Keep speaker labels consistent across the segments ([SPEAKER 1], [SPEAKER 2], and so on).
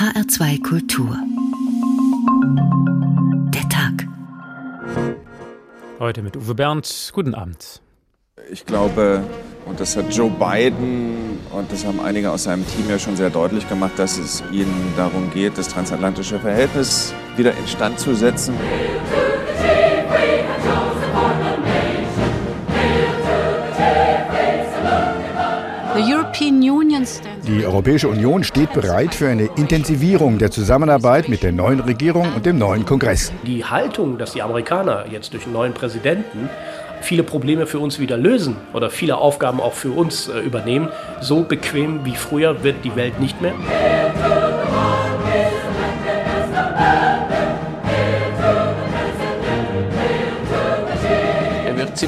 [SPEAKER 1] HR2 Kultur. Der Tag.
[SPEAKER 2] Heute mit Uwe Bernd. Guten Abend.
[SPEAKER 3] Ich glaube, und das hat Joe Biden und das haben einige aus seinem Team ja schon sehr deutlich gemacht, dass es ihnen darum geht, das transatlantische Verhältnis wieder instand zu setzen.
[SPEAKER 4] Die Europäische Union steht bereit für eine Intensivierung der Zusammenarbeit mit der neuen Regierung und dem neuen Kongress.
[SPEAKER 5] Die Haltung, dass die Amerikaner jetzt durch einen neuen Präsidenten viele Probleme für uns wieder lösen oder viele Aufgaben auch für uns äh, übernehmen, so bequem wie früher wird die Welt nicht mehr.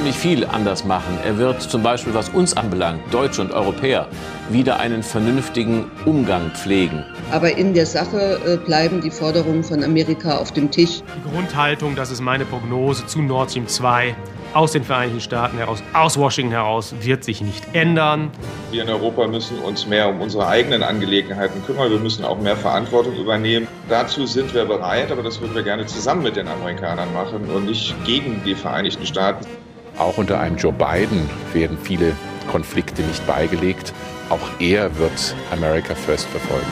[SPEAKER 6] Ziemlich viel anders machen. Er wird zum Beispiel, was uns anbelangt, Deutsche und Europäer, wieder einen vernünftigen Umgang pflegen.
[SPEAKER 7] Aber in der Sache äh, bleiben die Forderungen von Amerika auf dem Tisch.
[SPEAKER 8] Die Grundhaltung, das ist meine Prognose zu Nord Stream 2, aus den Vereinigten Staaten heraus, aus Washington heraus, wird sich nicht ändern.
[SPEAKER 9] Wir in Europa müssen uns mehr um unsere eigenen Angelegenheiten kümmern. Wir müssen auch mehr Verantwortung übernehmen. Dazu sind wir bereit, aber das würden wir gerne zusammen mit den Amerikanern machen und nicht gegen die Vereinigten Staaten.
[SPEAKER 10] Auch unter einem Joe Biden werden viele Konflikte nicht beigelegt. Auch er wird America First verfolgen.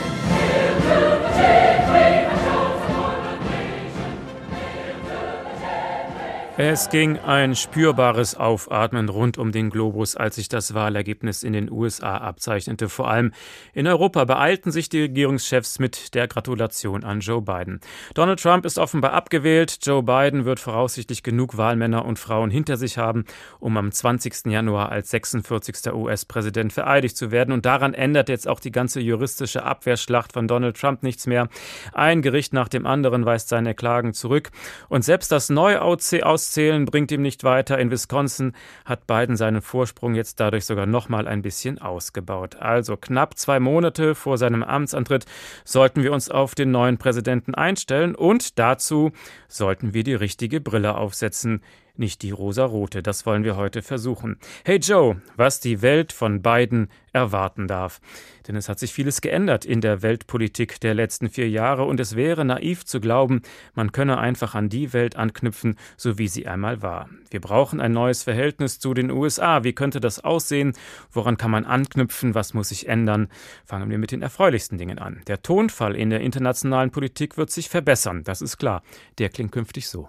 [SPEAKER 2] Es ging ein spürbares Aufatmen rund um den Globus, als sich das Wahlergebnis in den USA abzeichnete. Vor allem in Europa beeilten sich die Regierungschefs mit der Gratulation an Joe Biden. Donald Trump ist offenbar abgewählt. Joe Biden wird voraussichtlich genug Wahlmänner und Frauen hinter sich haben, um am 20. Januar als 46. US-Präsident vereidigt zu werden. Und daran ändert jetzt auch die ganze juristische Abwehrschlacht von Donald Trump nichts mehr. Ein Gericht nach dem anderen weist seine Klagen zurück. Und selbst das Neu-Auszählen Auszählen bringt ihm nicht weiter. In Wisconsin hat Biden seinen Vorsprung jetzt dadurch sogar noch mal ein bisschen ausgebaut. Also knapp zwei Monate vor seinem Amtsantritt sollten wir uns auf den neuen Präsidenten einstellen und dazu sollten wir die richtige Brille aufsetzen nicht die rosarote. Das wollen wir heute versuchen. Hey Joe, was die Welt von Biden erwarten darf. Denn es hat sich vieles geändert in der Weltpolitik der letzten vier Jahre und es wäre naiv zu glauben, man könne einfach an die Welt anknüpfen, so wie sie einmal war. Wir brauchen ein neues Verhältnis zu den USA. Wie könnte das aussehen? Woran kann man anknüpfen? Was muss sich ändern? Fangen wir mit den erfreulichsten Dingen an. Der Tonfall in der internationalen Politik wird sich verbessern, das ist klar. Der klingt künftig so.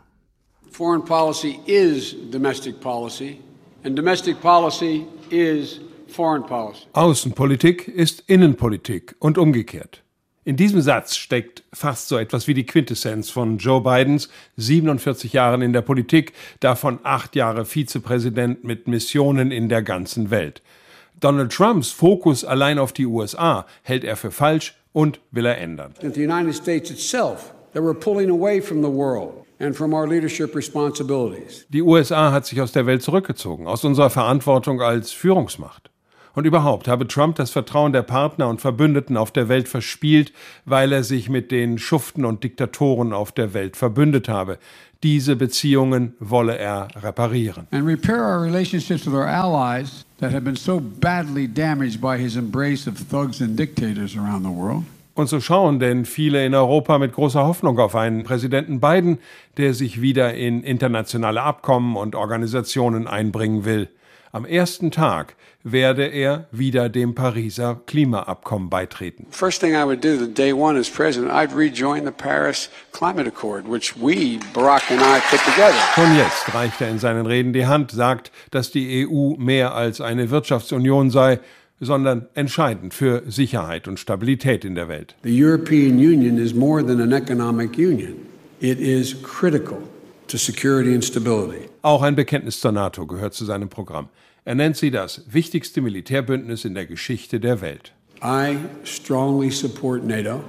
[SPEAKER 11] Foreign policy is domestic policy and domestic policy is foreign policy.
[SPEAKER 12] Außenpolitik ist Innenpolitik und umgekehrt. In diesem Satz steckt fast so etwas wie die Quintessenz von Joe Bidens 47 Jahren in der Politik, davon acht Jahre Vizepräsident mit Missionen in der ganzen Welt. Donald Trumps Fokus allein auf die USA hält er für falsch und will er ändern.
[SPEAKER 11] In the United States itself, they were pulling away from the world.
[SPEAKER 12] Die USA hat sich aus der Welt zurückgezogen, aus unserer Verantwortung als Führungsmacht. Und überhaupt habe Trump das Vertrauen der Partner und Verbündeten auf der Welt verspielt, weil er sich mit den Schuften und Diktatoren auf der Welt verbündet habe. Diese Beziehungen wolle er reparieren.
[SPEAKER 11] And repair our relationships with our allies that have been so badly damaged by his embrace of thugs and dictators around the world.
[SPEAKER 12] Und so schauen denn viele in Europa mit großer Hoffnung auf einen Präsidenten Biden, der sich wieder in internationale Abkommen und Organisationen einbringen will. Am ersten Tag werde er wieder dem Pariser Klimaabkommen beitreten.
[SPEAKER 11] First thing I would do the day one as president, I'd rejoin the Paris Climate Accord, which we, Barack and I, put together.
[SPEAKER 12] Schon jetzt reicht er in seinen Reden die Hand, sagt, dass die EU mehr als eine Wirtschaftsunion sei, sondern entscheidend für Sicherheit und Stabilität in der Welt.
[SPEAKER 11] The European Union is more than an economic union. It is critical to security and stability.
[SPEAKER 12] Auch ein Bekenntnis zur NATO gehört zu seinem Programm. Er nennt sie das wichtigste Militärbündnis in der Geschichte der Welt.
[SPEAKER 11] I strongly support NATO.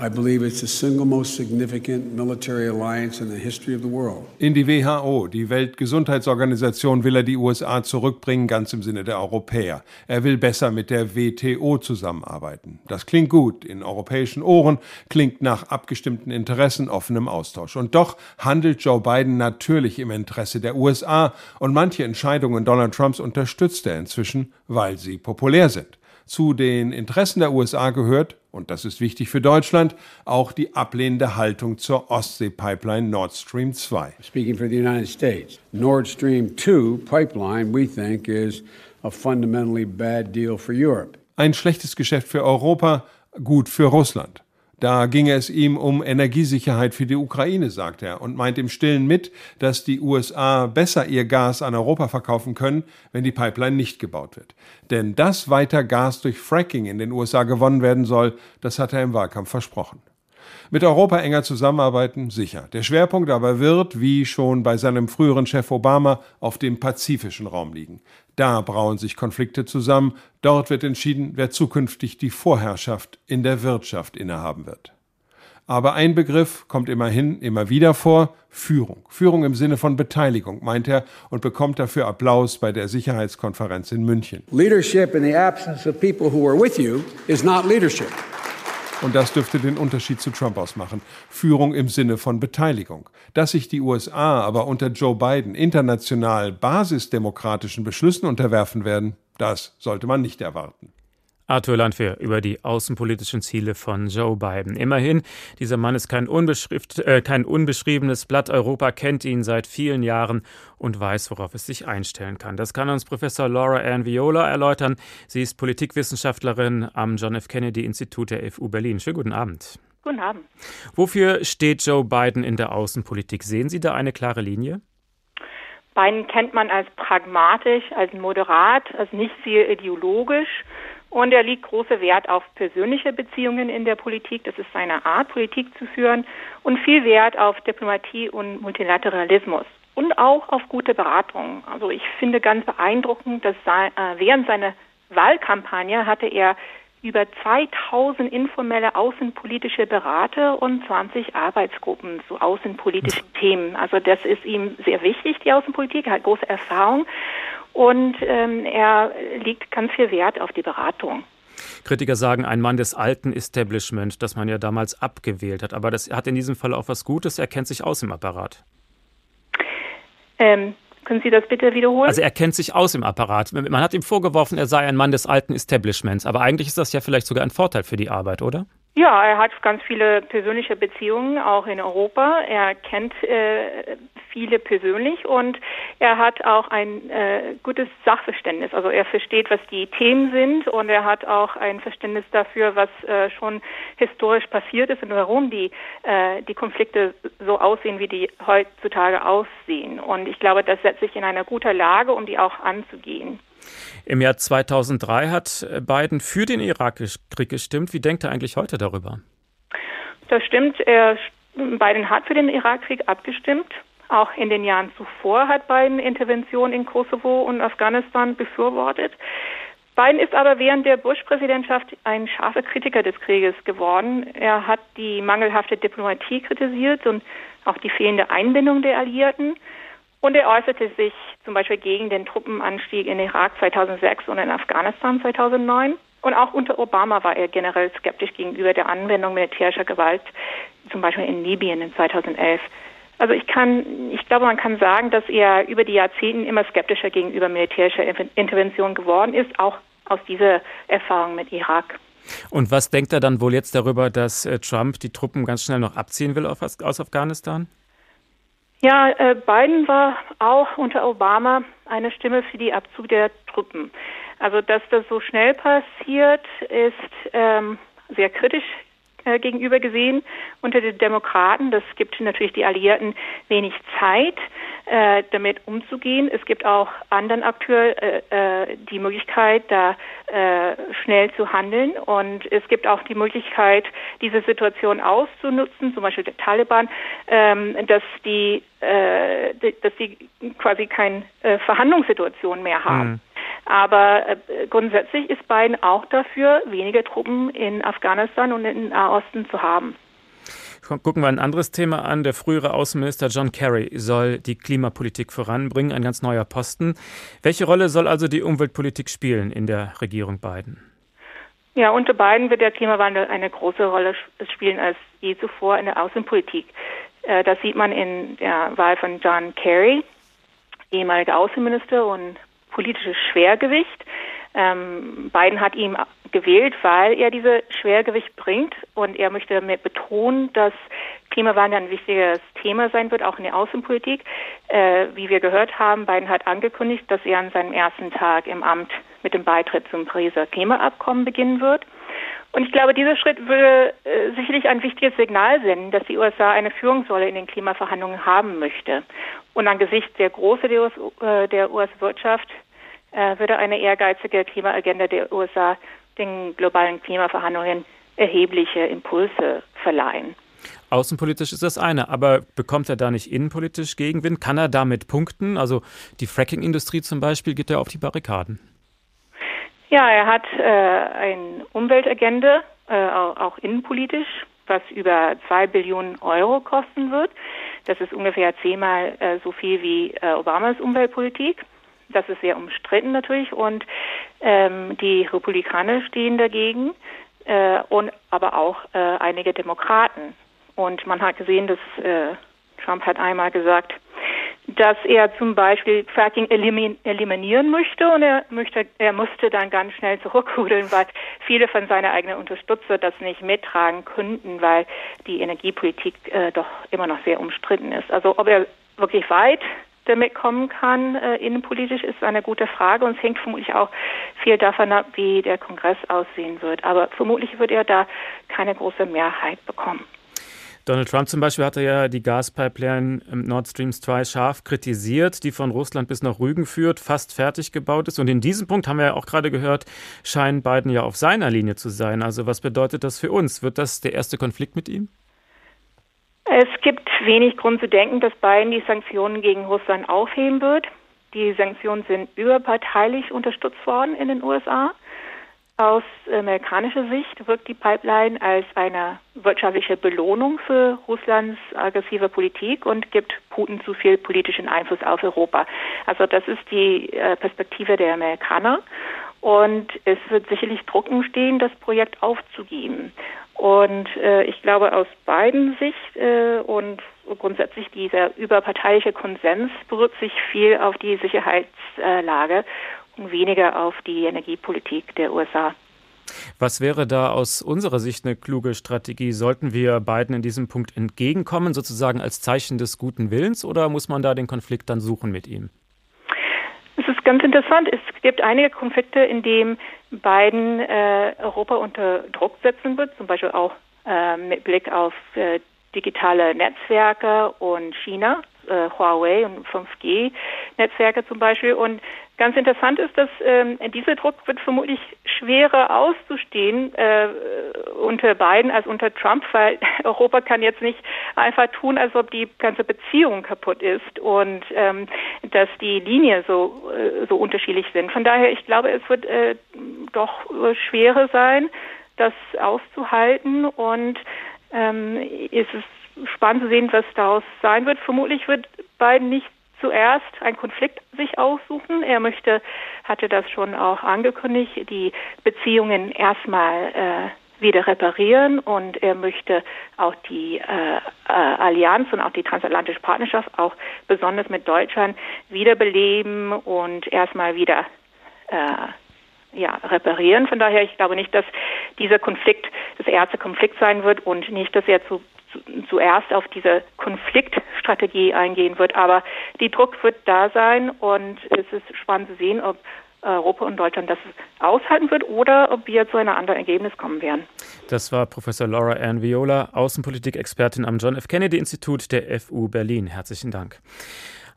[SPEAKER 11] I believe it's the single most significant military alliance in the history of the world.
[SPEAKER 12] In die WHO, die Weltgesundheitsorganisation, will er die USA zurückbringen, ganz im Sinne der Europäer. Er will besser mit der WTO zusammenarbeiten. Das klingt gut in europäischen Ohren, klingt nach abgestimmten Interessen, offenem Austausch. Und doch handelt Joe Biden natürlich im Interesse der USA und manche Entscheidungen Donald Trumps unterstützt er inzwischen, weil sie populär sind. Zu den Interessen der USA gehört, und das ist wichtig für Deutschland, auch die ablehnende Haltung zur Ostsee-Pipeline Nord Stream 2.
[SPEAKER 11] Speaking for the United States, Nord Stream 2 pipeline, we think, is a fundamentally bad deal for Europe.
[SPEAKER 12] Ein schlechtes Geschäft für Europa, gut für Russland. Da ginge es ihm um Energiesicherheit für die Ukraine, sagt er, und meint im Stillen mit, dass die USA besser ihr Gas an Europa verkaufen können, wenn die Pipeline nicht gebaut wird. Denn dass weiter Gas durch Fracking in den USA gewonnen werden soll, das hat er im Wahlkampf versprochen. Mit Europa enger zusammenarbeiten, sicher. Der Schwerpunkt aber wird, wie schon bei seinem früheren Chef Obama, auf dem pazifischen Raum liegen. Da brauen sich Konflikte zusammen, dort wird entschieden, wer zukünftig die Vorherrschaft in der Wirtschaft innehaben wird. Aber ein Begriff kommt immerhin immer wieder vor, Führung. Führung im Sinne von Beteiligung, meint er, und bekommt dafür Applaus bei der Sicherheitskonferenz in München.
[SPEAKER 11] Leadership in the absence of people who are with you is not leadership.
[SPEAKER 12] Und das dürfte den Unterschied zu Trump ausmachen. Führung im Sinne von Beteiligung. Dass sich die USA aber unter Joe Biden international basisdemokratischen Beschlüssen unterwerfen werden, das sollte man nicht erwarten.
[SPEAKER 2] Arthur Landwehr über die außenpolitischen Ziele von Joe Biden. Immerhin, dieser Mann ist kein, äh, kein unbeschriebenes Blatt. Europa kennt ihn seit vielen Jahren und weiß, worauf es sich einstellen kann. Das kann uns Professor Laura Ann Viola erläutern. Sie ist Politikwissenschaftlerin am John F. Kennedy Institut der FU Berlin. Schönen guten Abend.
[SPEAKER 13] Guten Abend.
[SPEAKER 2] Wofür steht Joe Biden in der Außenpolitik? Sehen Sie da eine klare Linie?
[SPEAKER 13] Biden kennt man als pragmatisch, als moderat, als nicht sehr ideologisch. Und er legt große Wert auf persönliche Beziehungen in der Politik. Das ist seine Art, Politik zu führen. Und viel Wert auf Diplomatie und Multilateralismus. Und auch auf gute Beratung. Also ich finde ganz beeindruckend, dass äh, während seiner Wahlkampagne hatte er über 2000 informelle außenpolitische Berater und 20 Arbeitsgruppen zu außenpolitischen Themen. Also das ist ihm sehr wichtig, die Außenpolitik. Er hat große Erfahrung und ähm, er legt ganz viel Wert auf die Beratung.
[SPEAKER 2] Kritiker sagen, ein Mann des alten Establishment, das man ja damals abgewählt hat. Aber das hat in diesem Fall auch was Gutes. Er kennt sich aus im Apparat.
[SPEAKER 13] Ähm, können Sie das bitte wiederholen?
[SPEAKER 2] Also er kennt sich aus im Apparat. Man hat ihm vorgeworfen, er sei ein Mann des alten Establishments. Aber eigentlich ist das ja vielleicht sogar ein Vorteil für die Arbeit, oder?
[SPEAKER 13] Ja, er hat ganz viele persönliche Beziehungen, auch in Europa. Er kennt äh, viele persönlich und er hat auch ein äh, gutes Sachverständnis. Also er versteht, was die Themen sind und er hat auch ein Verständnis dafür, was äh, schon historisch passiert ist und warum die, äh, die Konflikte so aussehen, wie die heutzutage aussehen. Und ich glaube, das setzt sich in einer guten Lage, um die auch anzugehen.
[SPEAKER 2] Im Jahr 2003 hat Biden für den Irakkrieg gestimmt. Wie denkt er eigentlich heute darüber?
[SPEAKER 13] Das stimmt. Er, Biden hat für den Irakkrieg abgestimmt. Auch in den Jahren zuvor hat Biden Intervention in Kosovo und Afghanistan befürwortet. Biden ist aber während der Bush-Präsidentschaft ein scharfer Kritiker des Krieges geworden. Er hat die mangelhafte Diplomatie kritisiert und auch die fehlende Einbindung der Alliierten. Und er äußerte sich zum Beispiel gegen den Truppenanstieg in Irak 2006 und in Afghanistan 2009. Und auch unter Obama war er generell skeptisch gegenüber der Anwendung militärischer Gewalt, zum Beispiel in Libyen in 2011. Also ich kann, ich glaube, man kann sagen, dass er über die Jahrzehnte immer skeptischer gegenüber militärischer Intervention geworden ist, auch aus dieser Erfahrung mit Irak.
[SPEAKER 2] Und was denkt er dann wohl jetzt darüber, dass äh, Trump die Truppen ganz schnell noch abziehen will aus Afghanistan?
[SPEAKER 13] Ja, äh, Biden war auch unter Obama eine Stimme für die Abzug der Truppen. Also, dass das so schnell passiert, ist ähm, sehr kritisch äh, gegenüber gesehen unter den Demokraten. Das gibt natürlich die Alliierten wenig Zeit, äh, damit umzugehen. Es gibt auch anderen Akteuren äh, äh, die Möglichkeit, da äh, schnell zu handeln. Und es gibt auch die Möglichkeit, diese Situation auszunutzen, zum Beispiel der Taliban, ähm, dass die, dass die quasi keine Verhandlungssituation mehr haben. Mhm. Aber äh, grundsätzlich ist Biden auch dafür, weniger Truppen in Afghanistan und in Nahosten zu haben.
[SPEAKER 2] Gucken wir ein anderes Thema an. Der frühere Außenminister John Kerry soll die Klimapolitik voranbringen, ein ganz neuer Posten. Welche Rolle soll also die Umweltpolitik spielen in der Regierung Biden?
[SPEAKER 13] Ja, unter Biden wird der Klimawandel eine große Rolle spielen als je zuvor in der Außenpolitik. Äh, das sieht man in der Wahl von John Kerry, ehemaliger Außenminister und politisches Schwergewicht. Ähm, Biden hat ihn gewählt, weil er diese Schwergewicht bringt und er möchte damit betonen, dass Klimawandel ein wichtiges Thema sein wird, auch in der Außenpolitik. Äh, wie wir gehört haben, Biden hat angekündigt, dass er an seinem ersten Tag im Amt mit dem Beitritt zum Pariser Klimaabkommen beginnen wird. Und ich glaube, dieser Schritt würde äh, sicherlich ein wichtiges Signal senden, dass die USA eine Führungsrolle in den Klimaverhandlungen haben möchte. Und angesichts der Größe der, US, äh, US-Wirtschaft äh, würde eine ehrgeizige Klimaagenda der USA den globalen Klimaverhandlungen erhebliche Impulse verleihen.
[SPEAKER 2] Außenpolitisch ist das eine, aber bekommt er da nicht innenpolitisch Gegenwind? Kann er damit punkten? Also die Fracking-Industrie zum Beispiel geht ja auf die Barrikaden.
[SPEAKER 13] Ja, er hat äh, eine Umweltagenda, äh, auch innenpolitisch, was über zwei Billionen Euro kosten wird. Das ist ungefähr zehnmal äh, so viel wie äh, Obamas Umweltpolitik. Das ist sehr umstritten natürlich und ähm, die Republikaner stehen dagegen äh, und aber auch äh, einige Demokraten. Und man hat gesehen, dass äh, Trump hat einmal gesagt, dass er zum Beispiel Fracking elimin eliminieren möchte und er möchte, er musste dann ganz schnell zurückrudeln, weil viele von seiner eigenen Unterstützer das nicht mittragen könnten, weil die Energiepolitik äh, doch immer noch sehr umstritten ist. Also ob er wirklich weit damit kommen kann, äh, innenpolitisch, ist eine gute Frage und es hängt vermutlich auch viel davon ab, wie der Kongress aussehen wird. Aber vermutlich wird er da keine große Mehrheit bekommen.
[SPEAKER 2] Donald Trump zum Beispiel hatte ja die Gaspipeline Nord Stream 2 scharf kritisiert, die von Russland bis nach Rügen führt, fast fertig gebaut ist. Und in diesem Punkt haben wir ja auch gerade gehört, scheinen Biden ja auf seiner Linie zu sein. Also was bedeutet das für uns? Wird das der erste Konflikt mit ihm?
[SPEAKER 13] Es gibt wenig Grund zu denken, dass Biden die Sanktionen gegen Russland aufheben wird. Die Sanktionen sind überparteilich unterstützt worden in den USA. Aus amerikanischer Sicht wirkt die Pipeline als eine wirtschaftliche Belohnung für Russlands aggressive Politik und gibt Putin zu viel politischen Einfluss auf Europa. Also das ist die äh, Perspektive der Amerikaner. Und es wird sicherlich Druck entstehen, das Projekt aufzugeben. Und äh, ich glaube, aus beiden Sicht äh, und grundsätzlich dieser überparteiliche Konsens berührt sich viel auf die Sicherheitslage weniger auf die Energiepolitik der USA.
[SPEAKER 2] Was wäre da aus unserer Sicht eine kluge Strategie? Sollten wir beiden in diesem Punkt entgegenkommen, sozusagen als Zeichen des guten Willens, oder muss man da den Konflikt dann suchen mit ihm?
[SPEAKER 13] Es ist ganz interessant. Es gibt einige Konflikte, in denen Biden äh, Europa unter Druck setzen wird, zum Beispiel auch äh, mit Blick auf äh, digitale Netzwerke und China, äh, Huawei und 5G-Netzwerke zum Beispiel. Und Ganz interessant ist, dass ähm, dieser Druck wird vermutlich schwerer auszustehen äh, unter Biden als unter Trump, weil Europa kann jetzt nicht einfach tun, als ob die ganze Beziehung kaputt ist und ähm, dass die Linien so äh, so unterschiedlich sind. Von daher, ich glaube, es wird äh, doch schwerer sein, das auszuhalten und ähm, es ist spannend zu sehen, was daraus sein wird. Vermutlich wird Biden nicht zuerst einen Konflikt sich aussuchen. Er möchte, hatte das schon auch angekündigt, die Beziehungen erstmal äh, wieder reparieren und er möchte auch die äh, äh, Allianz und auch die transatlantische Partnerschaft auch besonders mit Deutschland wiederbeleben und erstmal wieder äh, ja, reparieren. Von daher, ich glaube nicht, dass dieser Konflikt das erste Konflikt sein wird und nicht, dass er zu zuerst auf diese Konfliktstrategie eingehen wird. Aber die Druck wird da sein und es ist spannend zu sehen, ob Europa und Deutschland das aushalten wird oder ob wir zu einem anderen Ergebnis kommen werden.
[SPEAKER 2] Das war Professor Laura Ann Viola, Außenpolitik-Expertin am John F. Kennedy Institut der FU Berlin. Herzlichen Dank.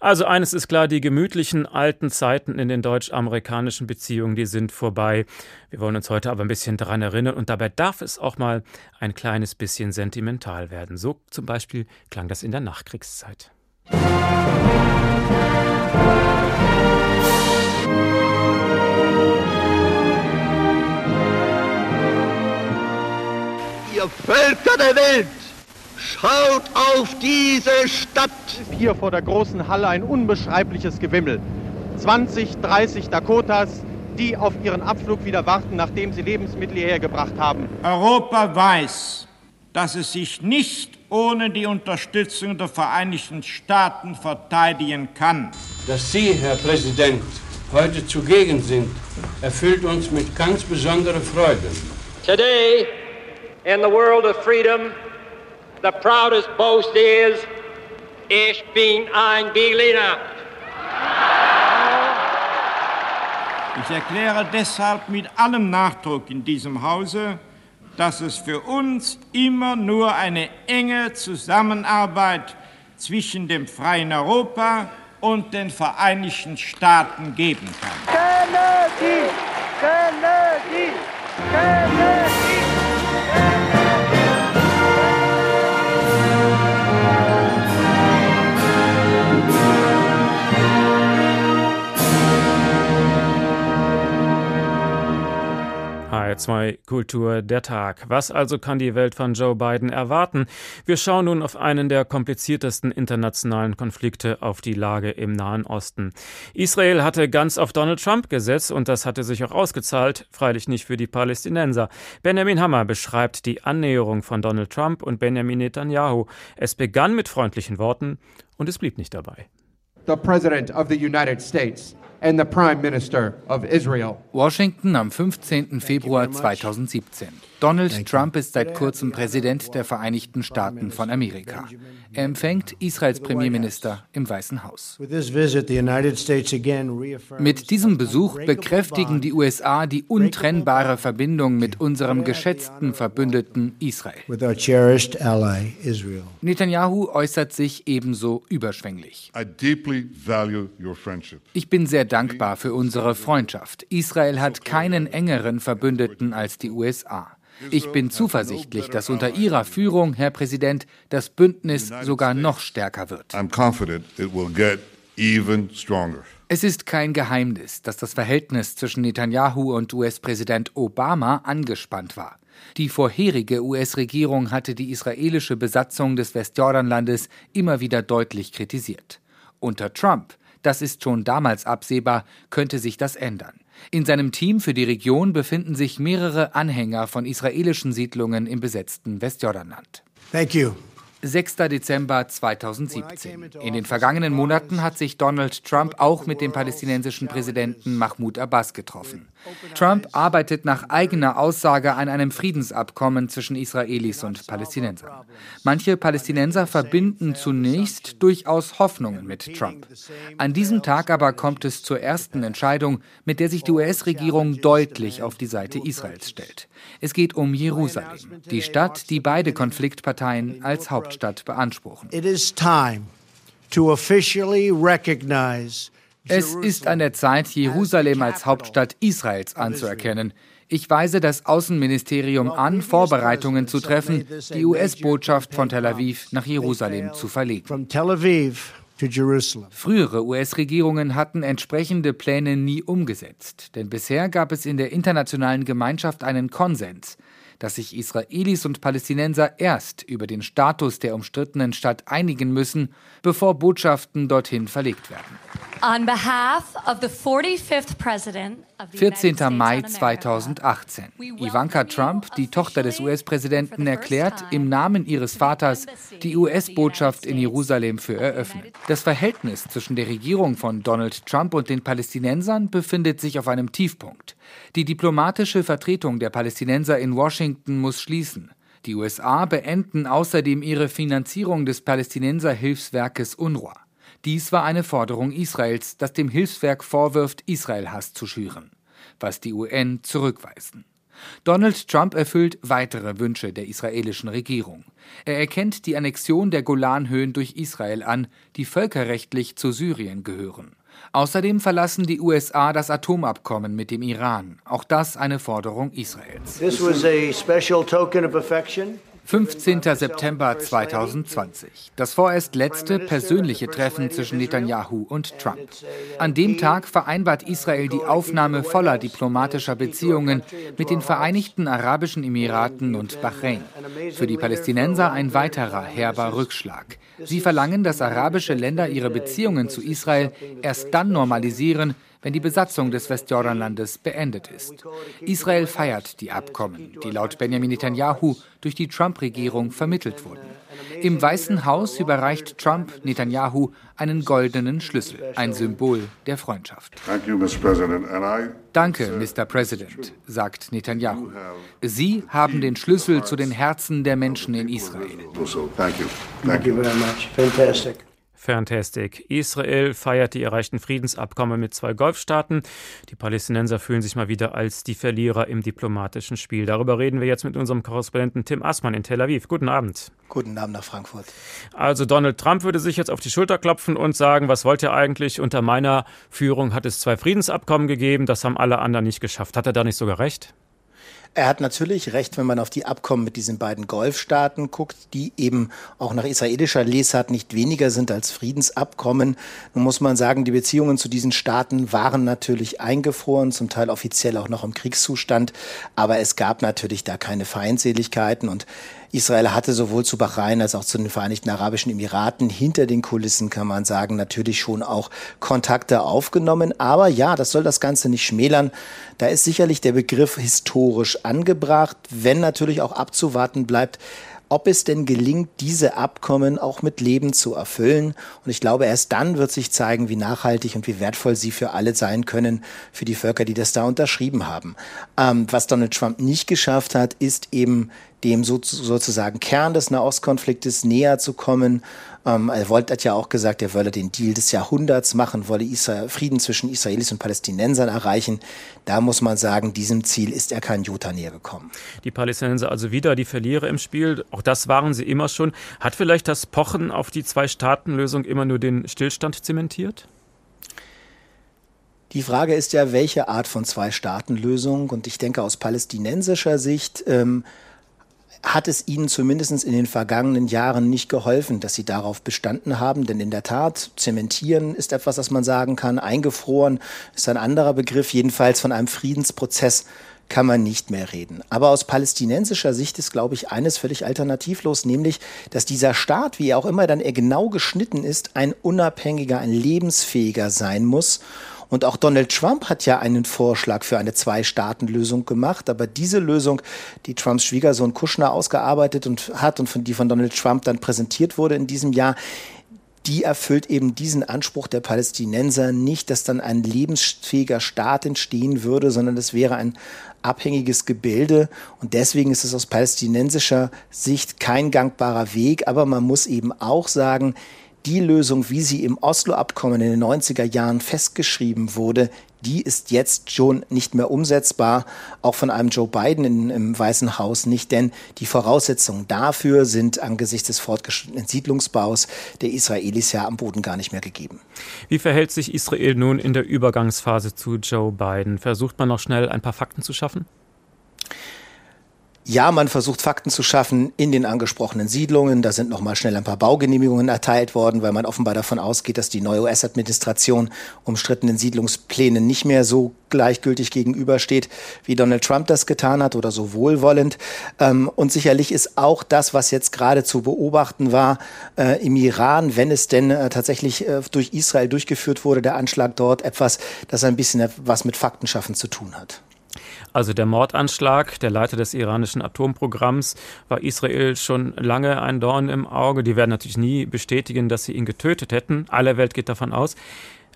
[SPEAKER 2] Also eines ist klar, die gemütlichen alten Zeiten in den deutsch-amerikanischen Beziehungen, die sind vorbei. Wir wollen uns heute aber ein bisschen daran erinnern und dabei darf es auch mal ein kleines bisschen sentimental werden. So zum Beispiel klang das in der Nachkriegszeit.
[SPEAKER 14] Ihr Völker der Welt! Schaut auf diese Stadt!
[SPEAKER 15] Hier vor der großen Halle ein unbeschreibliches Gewimmel. 20, 30 Dakotas, die auf ihren Abflug wieder warten, nachdem sie Lebensmittel hierher gebracht haben.
[SPEAKER 16] Europa weiß, dass es sich nicht ohne die Unterstützung der Vereinigten Staaten verteidigen kann.
[SPEAKER 17] Dass Sie, Herr Präsident, heute zugegen sind, erfüllt uns mit ganz besonderer Freude.
[SPEAKER 14] Today, in the world of freedom, the proudest boast is, ich bin ein Berliner.
[SPEAKER 16] Ich erkläre deshalb mit allem Nachdruck in diesem Hause, dass es für uns immer nur eine enge Zusammenarbeit zwischen dem freien Europa und den Vereinigten Staaten geben kann.
[SPEAKER 14] Kennedy! Kennedy! Kennedy!
[SPEAKER 2] HR2 Kultur der Tag. Was also kann die Welt von Joe Biden erwarten? Wir schauen nun auf einen der kompliziertesten internationalen Konflikte, auf die Lage im Nahen Osten. Israel hatte ganz auf Donald Trump gesetzt und das hatte sich auch ausgezahlt, freilich nicht für die Palästinenser. Benjamin Hammer beschreibt die Annäherung von Donald Trump und Benjamin Netanyahu. Es begann mit freundlichen Worten und es blieb nicht dabei.
[SPEAKER 18] The President of the United States and the Prime Minister of Israel.
[SPEAKER 19] Washington am 15. Februar 2017. Donald Trump ist seit kurzem Präsident der Vereinigten Staaten von Amerika. Er empfängt Israels Premierminister im Weißen Haus. Mit diesem Besuch bekräftigen die USA die untrennbare Verbindung mit unserem geschätzten Verbündeten Israel. Netanyahu äußert sich ebenso überschwänglich. Ich bin sehr dankbar für unsere Freundschaft. Israel hat keinen engeren Verbündeten als die USA. Ich bin zuversichtlich, dass unter Ihrer Führung, Herr Präsident, das Bündnis sogar noch stärker wird. Es ist kein Geheimnis, dass das Verhältnis zwischen Netanyahu und US-Präsident Obama angespannt war. Die vorherige US-Regierung hatte die israelische Besatzung des Westjordanlandes immer wieder deutlich kritisiert. Unter Trump, das ist schon damals absehbar, könnte sich das ändern. In seinem Team für die Region befinden sich mehrere Anhänger von israelischen Siedlungen im besetzten Westjordanland.
[SPEAKER 20] Thank you.
[SPEAKER 19] 6. Dezember 2017. In den vergangenen Monaten hat sich Donald Trump auch mit dem palästinensischen Präsidenten Mahmoud Abbas getroffen. Trump arbeitet nach eigener Aussage an einem Friedensabkommen zwischen Israelis und Palästinensern. Manche Palästinenser verbinden zunächst durchaus Hoffnungen mit Trump. An diesem Tag aber kommt es zur ersten Entscheidung, mit der sich die US-Regierung deutlich auf die Seite Israels stellt. Es geht um Jerusalem, die Stadt, die beide Konfliktparteien als Hauptstadt beanspruchen.
[SPEAKER 20] It is time to officially recognize
[SPEAKER 19] es ist an der Zeit, Jerusalem als Hauptstadt Israels anzuerkennen. Ich weise das Außenministerium an, Vorbereitungen zu treffen, die US-Botschaft von Tel Aviv nach Jerusalem zu verlegen. Frühere US-Regierungen hatten entsprechende Pläne nie umgesetzt, denn bisher gab es in der internationalen Gemeinschaft einen Konsens, dass sich Israelis und Palästinenser erst über den Status der umstrittenen Stadt einigen müssen, bevor Botschaften dorthin verlegt werden. 14. Mai 2018. Ivanka Trump, die Tochter des US-Präsidenten, erklärt im Namen ihres Vaters die US-Botschaft in Jerusalem für eröffnet. Das Verhältnis zwischen der Regierung von Donald Trump und den Palästinensern befindet sich auf einem Tiefpunkt. Die diplomatische Vertretung der Palästinenser in Washington muss schließen. Die USA beenden außerdem ihre Finanzierung des Palästinenser-Hilfswerkes UNRWA. Dies war eine Forderung Israels, das dem Hilfswerk vorwirft, Israel-Hass zu schüren, was die UN zurückweisen. Donald Trump erfüllt weitere Wünsche der israelischen Regierung. Er erkennt die Annexion der Golanhöhen durch Israel an, die völkerrechtlich zu Syrien gehören. Außerdem verlassen die USA das Atomabkommen mit dem Iran. Auch das eine Forderung Israels.
[SPEAKER 20] This was a special token of affection
[SPEAKER 19] 15. September 2020. Das vorerst letzte persönliche Treffen zwischen Netanyahu und Trump. An dem Tag vereinbart Israel die Aufnahme voller diplomatischer Beziehungen mit den Vereinigten Arabischen Emiraten und Bahrain. Für die Palästinenser ein weiterer herber Rückschlag. Sie verlangen, dass arabische Länder ihre Beziehungen zu Israel erst dann normalisieren, wenn die Besatzung des Westjordanlandes beendet ist. Israel feiert die Abkommen, die laut Benjamin Netanyahu durch die Trump-Regierung vermittelt wurden. Im Weißen Haus überreicht Trump Netanyahu einen goldenen Schlüssel, ein Symbol der Freundschaft. Danke, Mr. President, sagt Netanyahu. Sie haben den Schlüssel zu den Herzen der Menschen in Israel.
[SPEAKER 20] Thank you very much. Fantastic.
[SPEAKER 2] Fantastic. Israel feiert die erreichten Friedensabkommen mit zwei Golfstaaten. Die Palästinenser fühlen sich mal wieder als die Verlierer im diplomatischen Spiel. Darüber reden wir jetzt mit unserem Korrespondenten Tim Assmann in Tel Aviv. Guten Abend.
[SPEAKER 21] Guten Abend nach Frankfurt.
[SPEAKER 2] Also Donald Trump würde sich jetzt auf die Schulter klopfen und sagen, was wollt ihr eigentlich? Unter meiner Führung hat es zwei Friedensabkommen gegeben, das haben alle anderen nicht geschafft. Hat er da nicht sogar recht?
[SPEAKER 21] Er hat natürlich recht, wenn man auf die Abkommen mit diesen beiden Golfstaaten guckt, die eben auch nach israelischer Lesart nicht weniger sind als Friedensabkommen. Nun muss man sagen, die Beziehungen zu diesen Staaten waren natürlich eingefroren, zum Teil offiziell auch noch im Kriegszustand, aber es gab natürlich da keine Feindseligkeiten und Israel hatte sowohl zu Bahrain als auch zu den Vereinigten Arabischen Emiraten hinter den Kulissen, kann man sagen, natürlich schon auch Kontakte aufgenommen. Aber ja, das soll das Ganze nicht schmälern. Da ist sicherlich der Begriff historisch angebracht, wenn natürlich auch abzuwarten bleibt, ob es denn gelingt, diese Abkommen auch mit Leben zu erfüllen. Und ich glaube, erst dann wird sich zeigen, wie nachhaltig und wie wertvoll sie für alle sein können, für die Völker, die das da unterschrieben haben. Ähm, was Donald Trump nicht geschafft hat, ist eben dem so, sozusagen Kern des Nahostkonfliktes näher zu kommen. Ähm, er wollte, hat ja auch gesagt, er wolle den Deal des Jahrhunderts machen, wolle Israel, Frieden zwischen Israelis und Palästinensern erreichen. Da muss man sagen, diesem Ziel ist er kein Jota näher gekommen.
[SPEAKER 2] Die Palästinenser also wieder die Verlierer im Spiel. Auch das waren sie immer schon. Hat vielleicht das Pochen auf die Zwei-Staaten-Lösung immer nur den Stillstand zementiert?
[SPEAKER 21] Die Frage ist ja, welche Art von Zwei-Staaten-Lösung? Und ich denke, aus palästinensischer Sicht ähm, hat es ihnen zumindest in den vergangenen Jahren nicht geholfen, dass sie darauf bestanden haben. Denn in der Tat, zementieren ist etwas, das man sagen kann. Eingefroren ist ein anderer Begriff. Jedenfalls von einem Friedensprozess kann man nicht mehr reden. Aber aus palästinensischer Sicht ist, glaube ich, eines völlig alternativlos, nämlich, dass dieser Staat, wie er auch immer dann er genau geschnitten ist, ein unabhängiger, ein lebensfähiger sein muss und auch Donald Trump hat ja einen Vorschlag für eine Zwei-Staaten-Lösung gemacht. Aber diese Lösung, die Trumps Schwiegersohn Kushner ausgearbeitet und hat und von, die von Donald Trump dann präsentiert wurde in diesem Jahr, die erfüllt eben diesen Anspruch der Palästinenser nicht, dass dann ein lebensfähiger Staat entstehen würde, sondern es wäre ein abhängiges Gebilde. Und deswegen ist es aus palästinensischer Sicht kein gangbarer Weg. Aber man muss eben auch sagen, die Lösung, wie sie im Oslo-Abkommen in den 90er Jahren festgeschrieben wurde, die ist jetzt schon nicht mehr umsetzbar, auch von einem Joe Biden in, im Weißen Haus nicht, denn die Voraussetzungen dafür sind angesichts des fortgeschrittenen Siedlungsbaus der Israelis ja am Boden gar nicht mehr gegeben.
[SPEAKER 2] Wie verhält sich Israel nun in der Übergangsphase zu Joe Biden? Versucht man noch schnell ein paar Fakten zu schaffen?
[SPEAKER 21] Ja, man versucht Fakten zu schaffen in den angesprochenen Siedlungen. Da sind noch mal schnell ein paar Baugenehmigungen erteilt worden, weil man offenbar davon ausgeht, dass die neue US-Administration umstrittenen Siedlungsplänen nicht mehr so gleichgültig gegenübersteht, wie Donald Trump das getan hat oder so wohlwollend. Ähm, und sicherlich ist auch das, was jetzt gerade zu beobachten war äh, im Iran, wenn es denn äh, tatsächlich äh, durch Israel durchgeführt wurde, der Anschlag dort etwas, das ein bisschen was mit Faktenschaffen zu tun hat.
[SPEAKER 2] Also der Mordanschlag, der Leiter des iranischen Atomprogramms, war Israel schon lange ein Dorn im Auge. Die werden natürlich nie bestätigen, dass sie ihn getötet hätten. Alle Welt geht davon aus.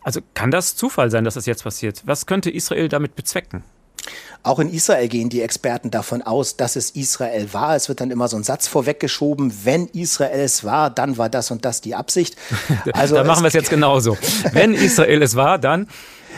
[SPEAKER 2] Also kann das Zufall sein, dass das jetzt passiert? Was könnte Israel damit bezwecken?
[SPEAKER 21] Auch in Israel gehen die Experten davon aus, dass es Israel war. Es wird dann immer so ein Satz vorweggeschoben, wenn Israel es war, dann war das und das die Absicht.
[SPEAKER 2] Also da machen wir es jetzt genauso. Wenn Israel es war, dann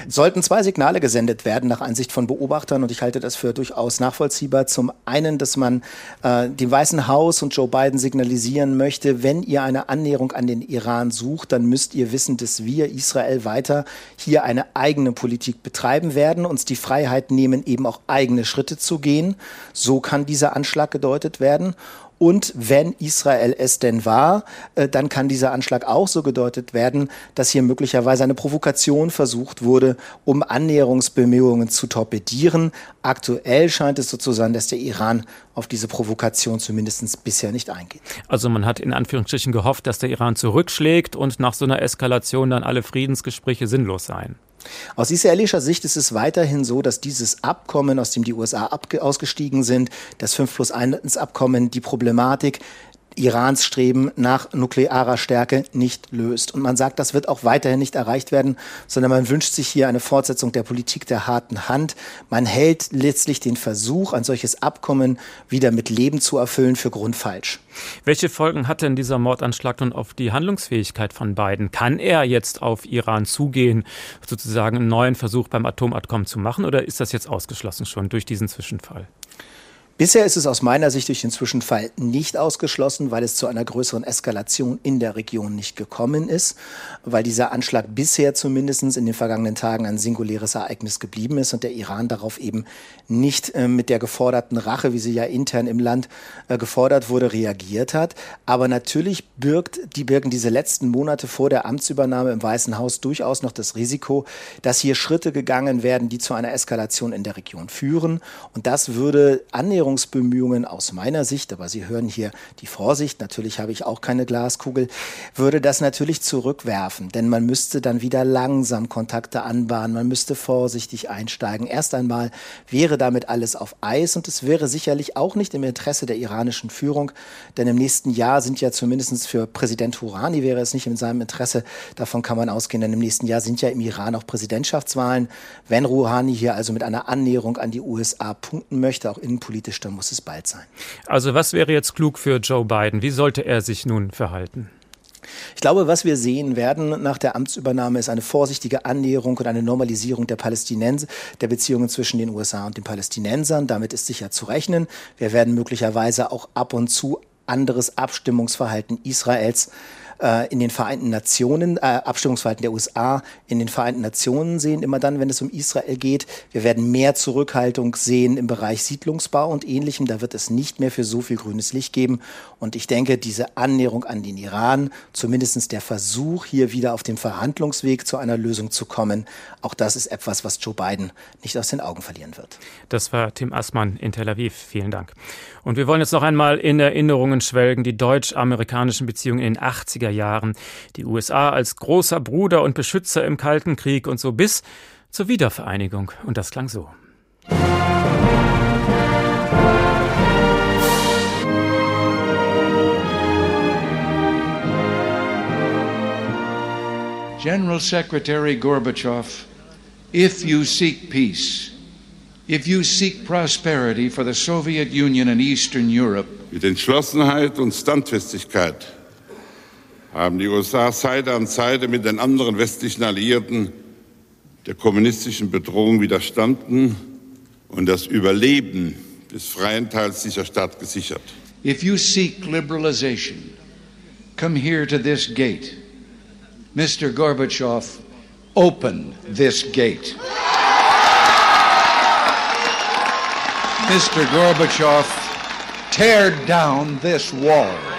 [SPEAKER 21] sollten zwei Signale gesendet werden nach Ansicht von Beobachtern und ich halte das für durchaus nachvollziehbar. Zum einen, dass man äh, dem Weißen Haus und Joe Biden signalisieren möchte, wenn ihr eine Annäherung an den Iran sucht, dann müsst ihr wissen, dass wir Israel weiter hier eine eigene Politik betreiben werden, uns die Freiheit nehmen, eben auch eigene Schritte zu gehen. So kann dieser Anschlag gedeutet werden. Und wenn Israel es denn war, äh, dann kann dieser Anschlag auch so gedeutet werden, dass hier möglicherweise eine Provokation versucht wurde, um Annäherungsbemühungen zu torpedieren. Aktuell scheint es so zu sein, dass der Iran auf diese Provokation zumindest bisher nicht eingeht.
[SPEAKER 2] Also man hat in Anführungsstrichen gehofft, dass der Iran zurückschlägt und nach so einer Eskalation dann alle Friedensgespräche sinnlos seien.
[SPEAKER 21] Aus israelischer Sicht ist es weiterhin so, dass dieses Abkommen, aus dem die USA ausgestiegen sind, das 5 plus 1 Abkommen, die Problematik Irans Streben nach nuklearer Stärke nicht löst. Und man sagt, das wird auch weiterhin nicht erreicht werden, sondern man wünscht sich hier eine Fortsetzung der Politik der harten Hand. Man hält letztlich den Versuch, ein solches Abkommen wieder mit Leben zu erfüllen, für grundfalsch.
[SPEAKER 2] Welche Folgen hat denn dieser Mordanschlag nun auf die Handlungsfähigkeit von Biden? Kann er jetzt auf Iran zugehen, sozusagen einen neuen Versuch beim Atomabkommen zu machen, oder ist das jetzt ausgeschlossen schon durch diesen Zwischenfall?
[SPEAKER 21] Bisher ist es aus meiner Sicht durch den Zwischenfall nicht ausgeschlossen, weil es zu einer größeren Eskalation in der Region nicht gekommen ist, weil dieser Anschlag bisher zumindest in den vergangenen Tagen ein singuläres Ereignis geblieben ist und der Iran darauf eben nicht äh, mit der geforderten Rache, wie sie ja intern im Land äh, gefordert wurde, reagiert hat. Aber natürlich birgt, die birgen diese letzten Monate vor der Amtsübernahme im Weißen Haus durchaus noch das Risiko, dass hier Schritte gegangen werden, die zu einer Eskalation in der Region führen. Und das würde Annäherung Annäherungsbemühungen aus meiner Sicht, aber Sie hören hier die Vorsicht, natürlich habe ich auch keine Glaskugel, würde das natürlich zurückwerfen, denn man müsste dann wieder langsam Kontakte anbahnen, man müsste vorsichtig einsteigen. Erst einmal wäre damit alles auf Eis und es wäre sicherlich auch nicht im Interesse der iranischen Führung, denn im nächsten Jahr sind ja zumindest für Präsident Hurani wäre es nicht in seinem Interesse, davon kann man ausgehen, denn im nächsten Jahr sind ja im Iran auch Präsidentschaftswahlen. Wenn Rouhani hier also mit einer Annäherung an die USA punkten möchte, auch innenpolitisch dann muss es bald sein.
[SPEAKER 2] Also was wäre jetzt klug für Joe Biden? Wie sollte er sich nun verhalten?
[SPEAKER 21] Ich glaube, was wir sehen werden nach der Amtsübernahme ist eine vorsichtige Annäherung und eine Normalisierung der Palästinenser, der Beziehungen zwischen den USA und den Palästinensern. Damit ist sicher zu rechnen. Wir werden möglicherweise auch ab und zu anderes Abstimmungsverhalten Israels äh, in den Vereinten Nationen, äh, Abstimmungsverhalten der USA in den Vereinten Nationen sehen, immer dann, wenn es um Israel geht. Wir werden mehr Zurückhaltung sehen im Bereich Siedlungsbau und ähnlichem. Da wird es nicht mehr für so viel grünes Licht geben. Und ich denke, diese Annäherung an den Iran, zumindest der Versuch, hier wieder auf dem Verhandlungsweg zu einer Lösung zu kommen, auch das ist etwas, was Joe Biden nicht aus den Augen verlieren wird.
[SPEAKER 2] Das war Tim Assmann in Tel Aviv. Vielen Dank. Und wir wollen jetzt noch einmal in Erinnerungen schwelgen, die deutsch-amerikanischen Beziehungen in den 80er 80er Jahren. Die USA als großer Bruder und Beschützer im Kalten Krieg und so bis zur Wiedervereinigung. Und das klang so.
[SPEAKER 22] General Secretary Gorbachev, if you seek peace, if you seek prosperity for the Soviet Union and Eastern Europe,
[SPEAKER 23] mit Entschlossenheit und Standfestigkeit haben die USA Seite an Seite mit den anderen westlichen Alliierten der kommunistischen Bedrohung widerstanden und das Überleben des freien Teils dieser Stadt gesichert.
[SPEAKER 22] If you seek liberalization, come here to this gate. Mr. Gorbachev, open this gate. Mr. Gorbachev, tear down this wall.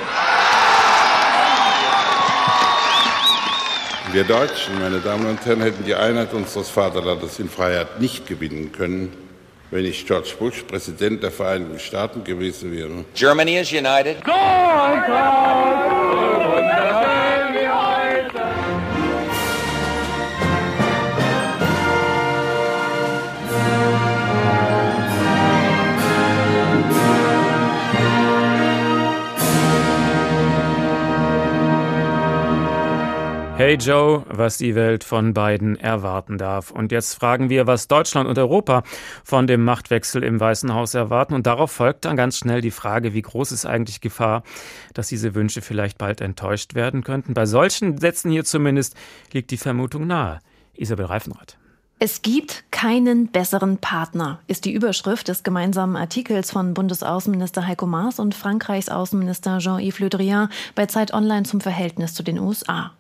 [SPEAKER 23] Wir Deutschen, meine Damen und Herren, hätten die Einheit unseres Vaterlandes in Freiheit nicht gewinnen können, wenn nicht George Bush Präsident der Vereinigten Staaten gewesen wäre.
[SPEAKER 24] Germany is united. Go,
[SPEAKER 2] Hey Joe, was die Welt von Biden erwarten darf. Und jetzt fragen wir, was Deutschland und Europa von dem Machtwechsel im Weißen Haus erwarten. Und darauf folgt dann ganz schnell die Frage, wie groß ist eigentlich Gefahr, dass diese Wünsche vielleicht bald enttäuscht werden könnten. Bei solchen Sätzen hier zumindest liegt die Vermutung nahe. Isabel Reifenrath.
[SPEAKER 25] Es gibt keinen besseren Partner, ist die Überschrift des gemeinsamen Artikels von Bundesaußenminister Heiko Maas und Frankreichs Außenminister Jean-Yves Le Drian bei Zeit Online zum Verhältnis zu den USA.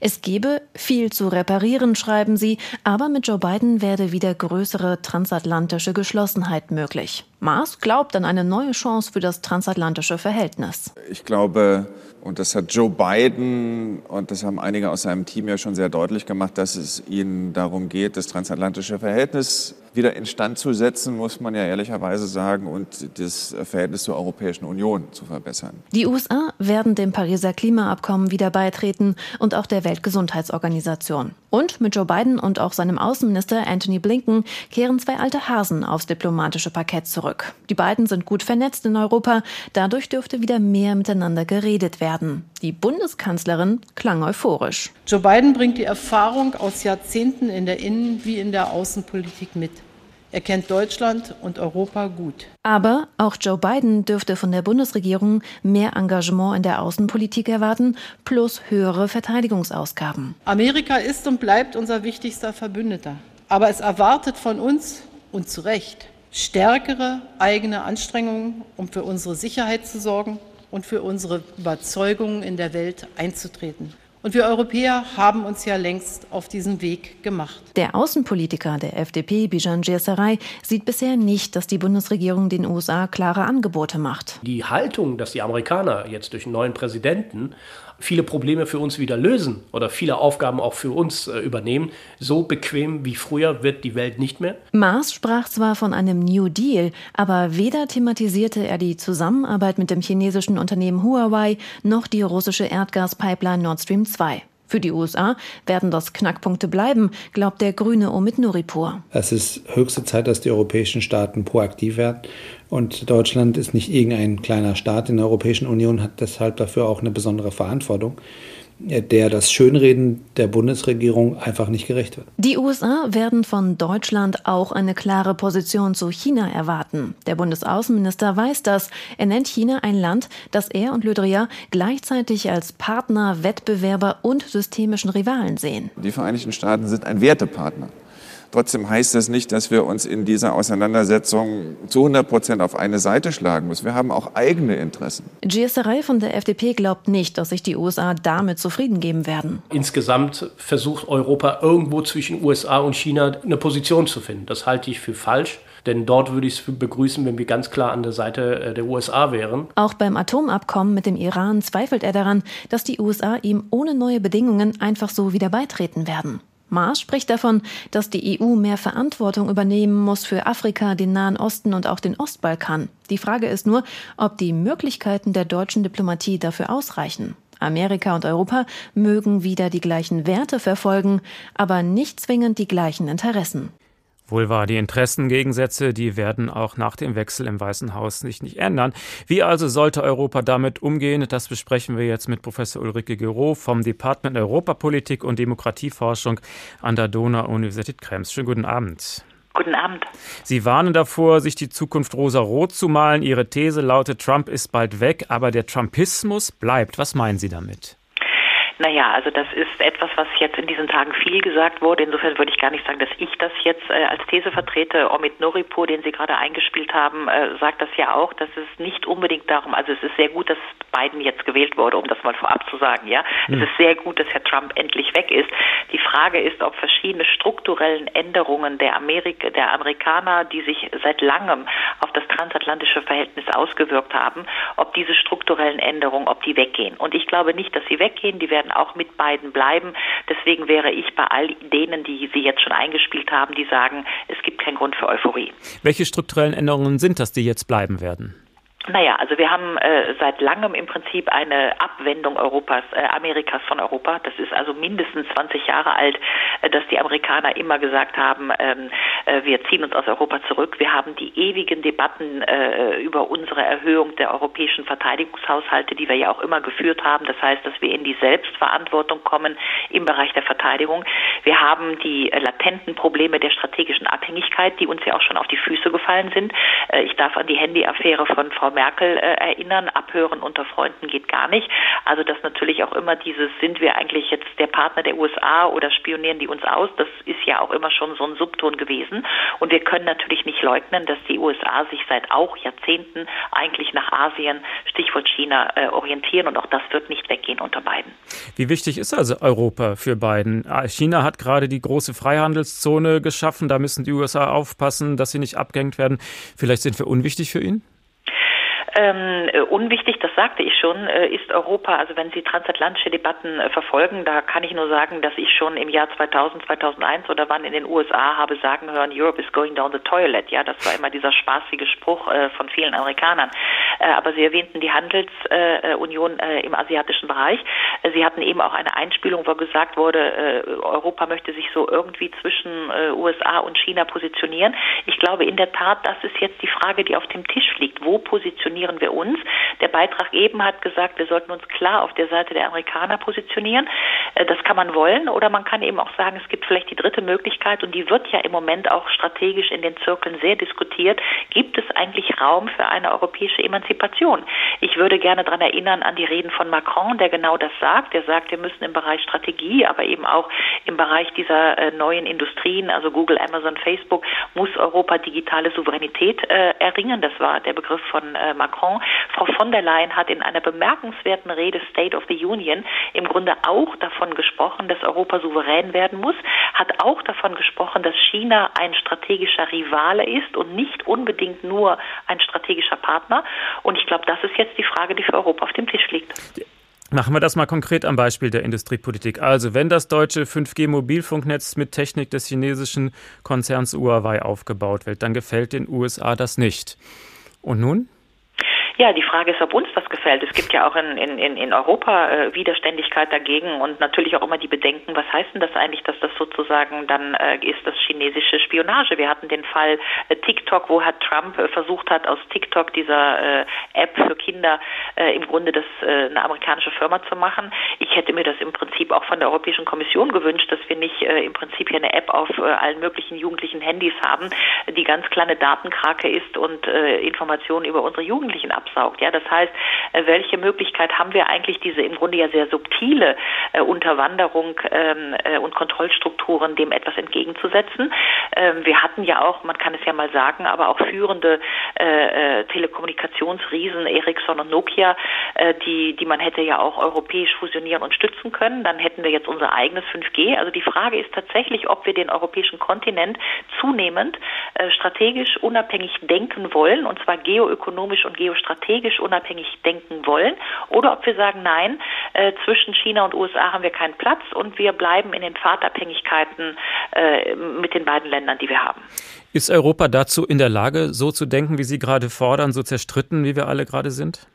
[SPEAKER 25] Es gebe viel zu reparieren, schreiben sie, aber mit Joe Biden werde wieder größere transatlantische Geschlossenheit möglich. Maas glaubt an eine neue Chance für das transatlantische Verhältnis.
[SPEAKER 3] Ich glaube, und das hat Joe Biden und das haben einige aus seinem Team ja schon sehr deutlich gemacht, dass es ihnen darum geht, das transatlantische Verhältnis wieder instand zu setzen, muss man ja ehrlicherweise sagen, und das Verhältnis zur Europäischen Union zu verbessern.
[SPEAKER 25] Die USA werden dem Pariser Klimaabkommen wieder beitreten und auch der Weltgesundheitsorganisation. Und mit Joe Biden und auch seinem Außenminister Anthony Blinken kehren zwei alte Hasen aufs diplomatische Parkett zurück. Die beiden sind gut vernetzt in Europa, dadurch dürfte wieder mehr miteinander geredet werden. Die Bundeskanzlerin klang euphorisch.
[SPEAKER 26] Joe Biden bringt die Erfahrung aus Jahrzehnten in der Innen- wie in der Außenpolitik mit. Er kennt Deutschland und Europa gut.
[SPEAKER 25] Aber auch Joe Biden dürfte von der Bundesregierung mehr Engagement in der Außenpolitik erwarten, plus höhere Verteidigungsausgaben.
[SPEAKER 26] Amerika ist und bleibt unser wichtigster Verbündeter. Aber es erwartet von uns, und zu Recht, stärkere eigene Anstrengungen, um für unsere Sicherheit zu sorgen und für unsere Überzeugungen in der Welt einzutreten. Und wir Europäer haben uns ja längst auf diesen Weg gemacht.
[SPEAKER 25] Der Außenpolitiker der FDP, Bijan Djessaray, sieht bisher nicht, dass die Bundesregierung den USA klare Angebote macht.
[SPEAKER 27] Die Haltung, dass die Amerikaner jetzt durch einen neuen Präsidenten viele Probleme für uns wieder lösen oder viele Aufgaben auch für uns äh, übernehmen. So bequem wie früher wird die Welt nicht mehr.
[SPEAKER 25] Maas sprach zwar von einem New Deal, aber weder thematisierte er die Zusammenarbeit mit dem chinesischen Unternehmen Huawei noch die russische Erdgaspipeline Nord Stream 2. Für die USA werden das Knackpunkte bleiben, glaubt der grüne Omid Nuripur.
[SPEAKER 28] Es ist höchste Zeit, dass die europäischen Staaten proaktiv werden. Und Deutschland ist nicht irgendein kleiner Staat in der Europäischen Union, hat deshalb dafür auch eine besondere Verantwortung der das Schönreden der Bundesregierung einfach nicht gerecht wird.
[SPEAKER 25] Die USA werden von Deutschland auch eine klare Position zu China erwarten. Der Bundesaußenminister weiß das. Er nennt China ein Land, das er und Le Drian gleichzeitig als Partner, Wettbewerber und systemischen Rivalen sehen.
[SPEAKER 3] Die Vereinigten Staaten sind ein Wertepartner. Trotzdem heißt das nicht, dass wir uns in dieser Auseinandersetzung zu 100 Prozent auf eine Seite schlagen müssen. Wir haben auch eigene Interessen.
[SPEAKER 25] Gießerei von der FDP glaubt nicht, dass sich die USA damit zufrieden geben werden.
[SPEAKER 27] Insgesamt versucht Europa irgendwo zwischen USA und China eine Position zu finden. Das halte ich für falsch. Denn dort würde ich es begrüßen, wenn wir ganz klar an der Seite äh, der USA wären.
[SPEAKER 25] Auch beim Atomabkommen mit dem Iran zweifelt er daran, dass die USA ihm ohne neue Bedingungen einfach so wieder beitreten werden. Maas spricht davon, dass die EU mehr Verantwortung übernehmen muss für Afrika, den Nahen Osten und auch den Ostbalkan. Die Frage ist nur, ob die Möglichkeiten der deutschen Diplomatie dafür ausreichen. Amerika und Europa mögen wieder die gleichen Werte verfolgen, aber nicht zwingend die gleichen Interessen.
[SPEAKER 2] Wohl wahr, die Interessengegensätze, die werden auch nach dem Wechsel im Weißen Haus sich nicht ändern. Wie also sollte Europa damit umgehen? Das besprechen wir jetzt mit Professor Ulrike Gero vom Department Europapolitik und Demokratieforschung an der Donau-Universität Krems. Schönen guten Abend.
[SPEAKER 24] Guten Abend.
[SPEAKER 2] Sie warnen davor, sich die Zukunft rosa-rot zu malen. Ihre These lautet, Trump ist bald weg, aber der Trumpismus bleibt. Was meinen Sie damit?
[SPEAKER 24] Naja, also das ist etwas, was jetzt in diesen Tagen viel gesagt wurde. Insofern würde ich gar nicht sagen, dass ich das jetzt äh, als These vertrete. Omid Noripur, den Sie gerade eingespielt haben, äh, sagt das ja auch, dass es nicht unbedingt darum, also es ist sehr gut, dass Biden jetzt gewählt wurde, um das mal vorab zu sagen, ja. Mhm. Es ist sehr gut, dass Herr Trump endlich weg ist. Die Frage ist, ob verschiedene strukturellen Änderungen der Amerika, der Amerikaner, die sich seit langem auf das transatlantische Verhältnis ausgewirkt haben, ob diese strukturellen Änderungen, ob die weggehen. Und ich glaube nicht, dass sie weggehen. Die werden werden auch mit beiden bleiben. Deswegen wäre ich bei all denen, die Sie jetzt schon eingespielt haben, die sagen, es gibt keinen Grund für Euphorie.
[SPEAKER 2] Welche strukturellen Änderungen sind das, die jetzt bleiben werden?
[SPEAKER 24] Naja, also wir haben äh, seit langem im Prinzip eine Abwendung Europas, äh, Amerikas von Europa. Das ist also mindestens 20 Jahre alt, äh, dass die Amerikaner immer gesagt haben, ähm, äh, wir ziehen uns aus Europa zurück. Wir haben die ewigen Debatten äh, über unsere Erhöhung der europäischen Verteidigungshaushalte, die wir ja auch immer geführt haben. Das heißt, dass wir in die Selbstverantwortung kommen im Bereich der Verteidigung. Wir haben die äh, latenten Probleme der strategischen Abhängigkeit, die uns ja auch schon auf die Füße gefallen sind. Ich darf an die Handy-Affäre von Frau Merkel äh, erinnern. Abhören unter Freunden geht gar nicht. Also dass natürlich auch immer dieses, sind wir eigentlich jetzt der Partner der USA oder spionieren die uns aus? Das ist ja auch immer schon so ein Subton gewesen. Und wir können natürlich nicht leugnen, dass die USA sich seit auch Jahrzehnten eigentlich nach Asien, Stichwort China, äh, orientieren. Und auch das wird nicht weggehen unter Biden.
[SPEAKER 2] Wie wichtig ist also Europa für Biden? Ah, China hat gerade die große Freihandelszone geschaffen. Da müssen die USA aufpassen, dass sie nicht abgehängt werden. Vielleicht sind wir unwichtig für ihn?
[SPEAKER 24] Ähm, äh, unwichtig, das sagte ich schon, äh, ist Europa, also wenn Sie transatlantische Debatten äh, verfolgen, da kann ich nur sagen, dass ich schon im Jahr 2000, 2001 oder wann in den USA habe sagen hören, Europe is going down the toilet. Ja, das war immer dieser spaßige Spruch äh, von vielen Amerikanern. Äh, aber Sie erwähnten die Handelsunion äh, im asiatischen Bereich. Sie hatten eben auch eine Einspielung, wo gesagt wurde, Europa möchte sich so irgendwie zwischen USA und China positionieren. Ich glaube in der Tat, das ist jetzt die Frage, die auf dem Tisch liegt. Wo positionieren wir uns? Der Beitrag eben hat gesagt, wir sollten uns klar auf der Seite der Amerikaner positionieren. Das kann man wollen oder man kann eben auch sagen, es gibt vielleicht die dritte Möglichkeit und die wird ja im Moment auch strategisch in den Zirkeln sehr diskutiert. Gibt es eigentlich Raum für eine europäische Emanzipation? Ich würde gerne daran erinnern an die Reden von Macron, der genau das sagt. Er sagt, wir müssen im Bereich Strategie, aber eben auch im Bereich dieser äh, neuen Industrien, also Google, Amazon, Facebook, muss Europa digitale Souveränität äh, erringen. Das war der Begriff von äh, Macron. Frau von der Leyen hat in einer bemerkenswerten Rede State of the Union im Grunde auch davon gesprochen, dass Europa souverän werden muss, hat auch davon gesprochen, dass China ein strategischer Rivale ist und nicht unbedingt nur ein strategischer Partner. Und ich glaube, das ist jetzt die Frage, die für Europa auf dem Tisch liegt.
[SPEAKER 2] Machen wir das mal konkret am Beispiel der Industriepolitik. Also, wenn das deutsche 5G-Mobilfunknetz mit Technik des chinesischen Konzerns Huawei aufgebaut wird, dann gefällt den USA das nicht. Und nun?
[SPEAKER 24] Ja, die Frage ist, ob uns das gefällt. Es gibt ja auch in, in, in Europa äh, Widerständigkeit dagegen und natürlich auch immer die Bedenken, was heißt denn das eigentlich, dass das sozusagen dann äh, ist das chinesische Spionage. Wir hatten den Fall äh, TikTok, wo hat Trump äh, versucht hat, aus TikTok dieser äh, App für Kinder äh, im Grunde das eine amerikanische Firma zu machen. Ich hätte mir das im Prinzip auch von der Europäischen Kommission gewünscht, dass wir nicht im Prinzip hier eine App auf allen möglichen jugendlichen Handys haben, die ganz kleine Datenkrake ist und Informationen über unsere Jugendlichen ab absaugt. Ja, das heißt, äh, welche Möglichkeit haben wir eigentlich, diese im Grunde ja sehr subtile äh, Unterwanderung ähm, äh, und Kontrollstrukturen dem etwas entgegenzusetzen? Ähm, wir hatten ja auch, man kann es ja mal sagen, aber auch führende äh, äh Telekommunikationsriesen Ericsson und Nokia, äh, die, die man hätte ja auch europäisch fusionieren und stützen können. Dann hätten wir jetzt unser eigenes 5G. Also die Frage ist tatsächlich, ob wir den europäischen Kontinent zunehmend strategisch unabhängig denken wollen, und zwar geoökonomisch und geostrategisch strategisch unabhängig denken wollen oder ob wir sagen, nein, äh, zwischen China und USA haben wir keinen Platz und wir bleiben in den Pfadabhängigkeiten äh, mit den beiden Ländern, die wir haben.
[SPEAKER 2] Ist Europa dazu in der Lage, so zu denken, wie Sie gerade fordern, so zerstritten, wie wir alle gerade sind?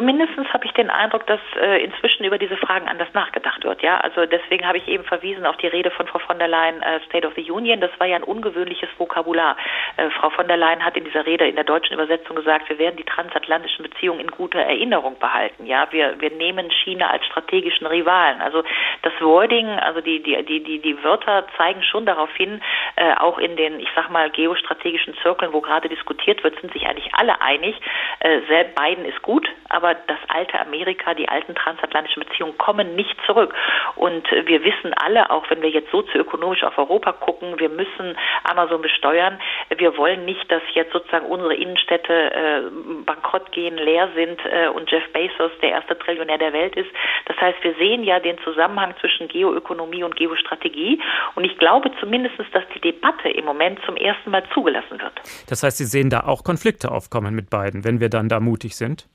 [SPEAKER 24] Zumindest habe ich den Eindruck, dass äh, inzwischen über diese Fragen anders nachgedacht wird. Ja, also deswegen habe ich eben verwiesen auf die Rede von Frau von der Leyen äh, State of the Union. Das war ja ein ungewöhnliches Vokabular. Äh, Frau von der Leyen hat in dieser Rede in der deutschen Übersetzung gesagt, wir werden die transatlantischen Beziehungen in guter Erinnerung behalten. Ja, wir wir nehmen China als strategischen Rivalen. Also das Wording, also die die die die die Wörter zeigen schon darauf hin, äh, auch in den ich sag mal geostrategischen Zirkeln, wo gerade diskutiert wird, sind sich eigentlich alle einig. Äh, Biden ist gut, aber aber das alte Amerika, die alten transatlantischen Beziehungen kommen nicht zurück. Und äh, wir wissen alle, auch wenn wir jetzt sozioökonomisch auf Europa gucken, wir müssen Amazon besteuern. Wir wollen nicht, dass jetzt sozusagen unsere Innenstädte äh, bankrott gehen, leer sind äh, und Jeff Bezos der erste Trillionär der Welt ist. Das heißt, wir sehen ja den Zusammenhang zwischen Geoökonomie und Geostrategie. Und ich glaube zumindest, dass die Debatte im Moment zum ersten Mal zugelassen wird.
[SPEAKER 2] Das heißt, Sie sehen da auch Konflikte aufkommen mit beiden, wenn wir dann da mutig sind?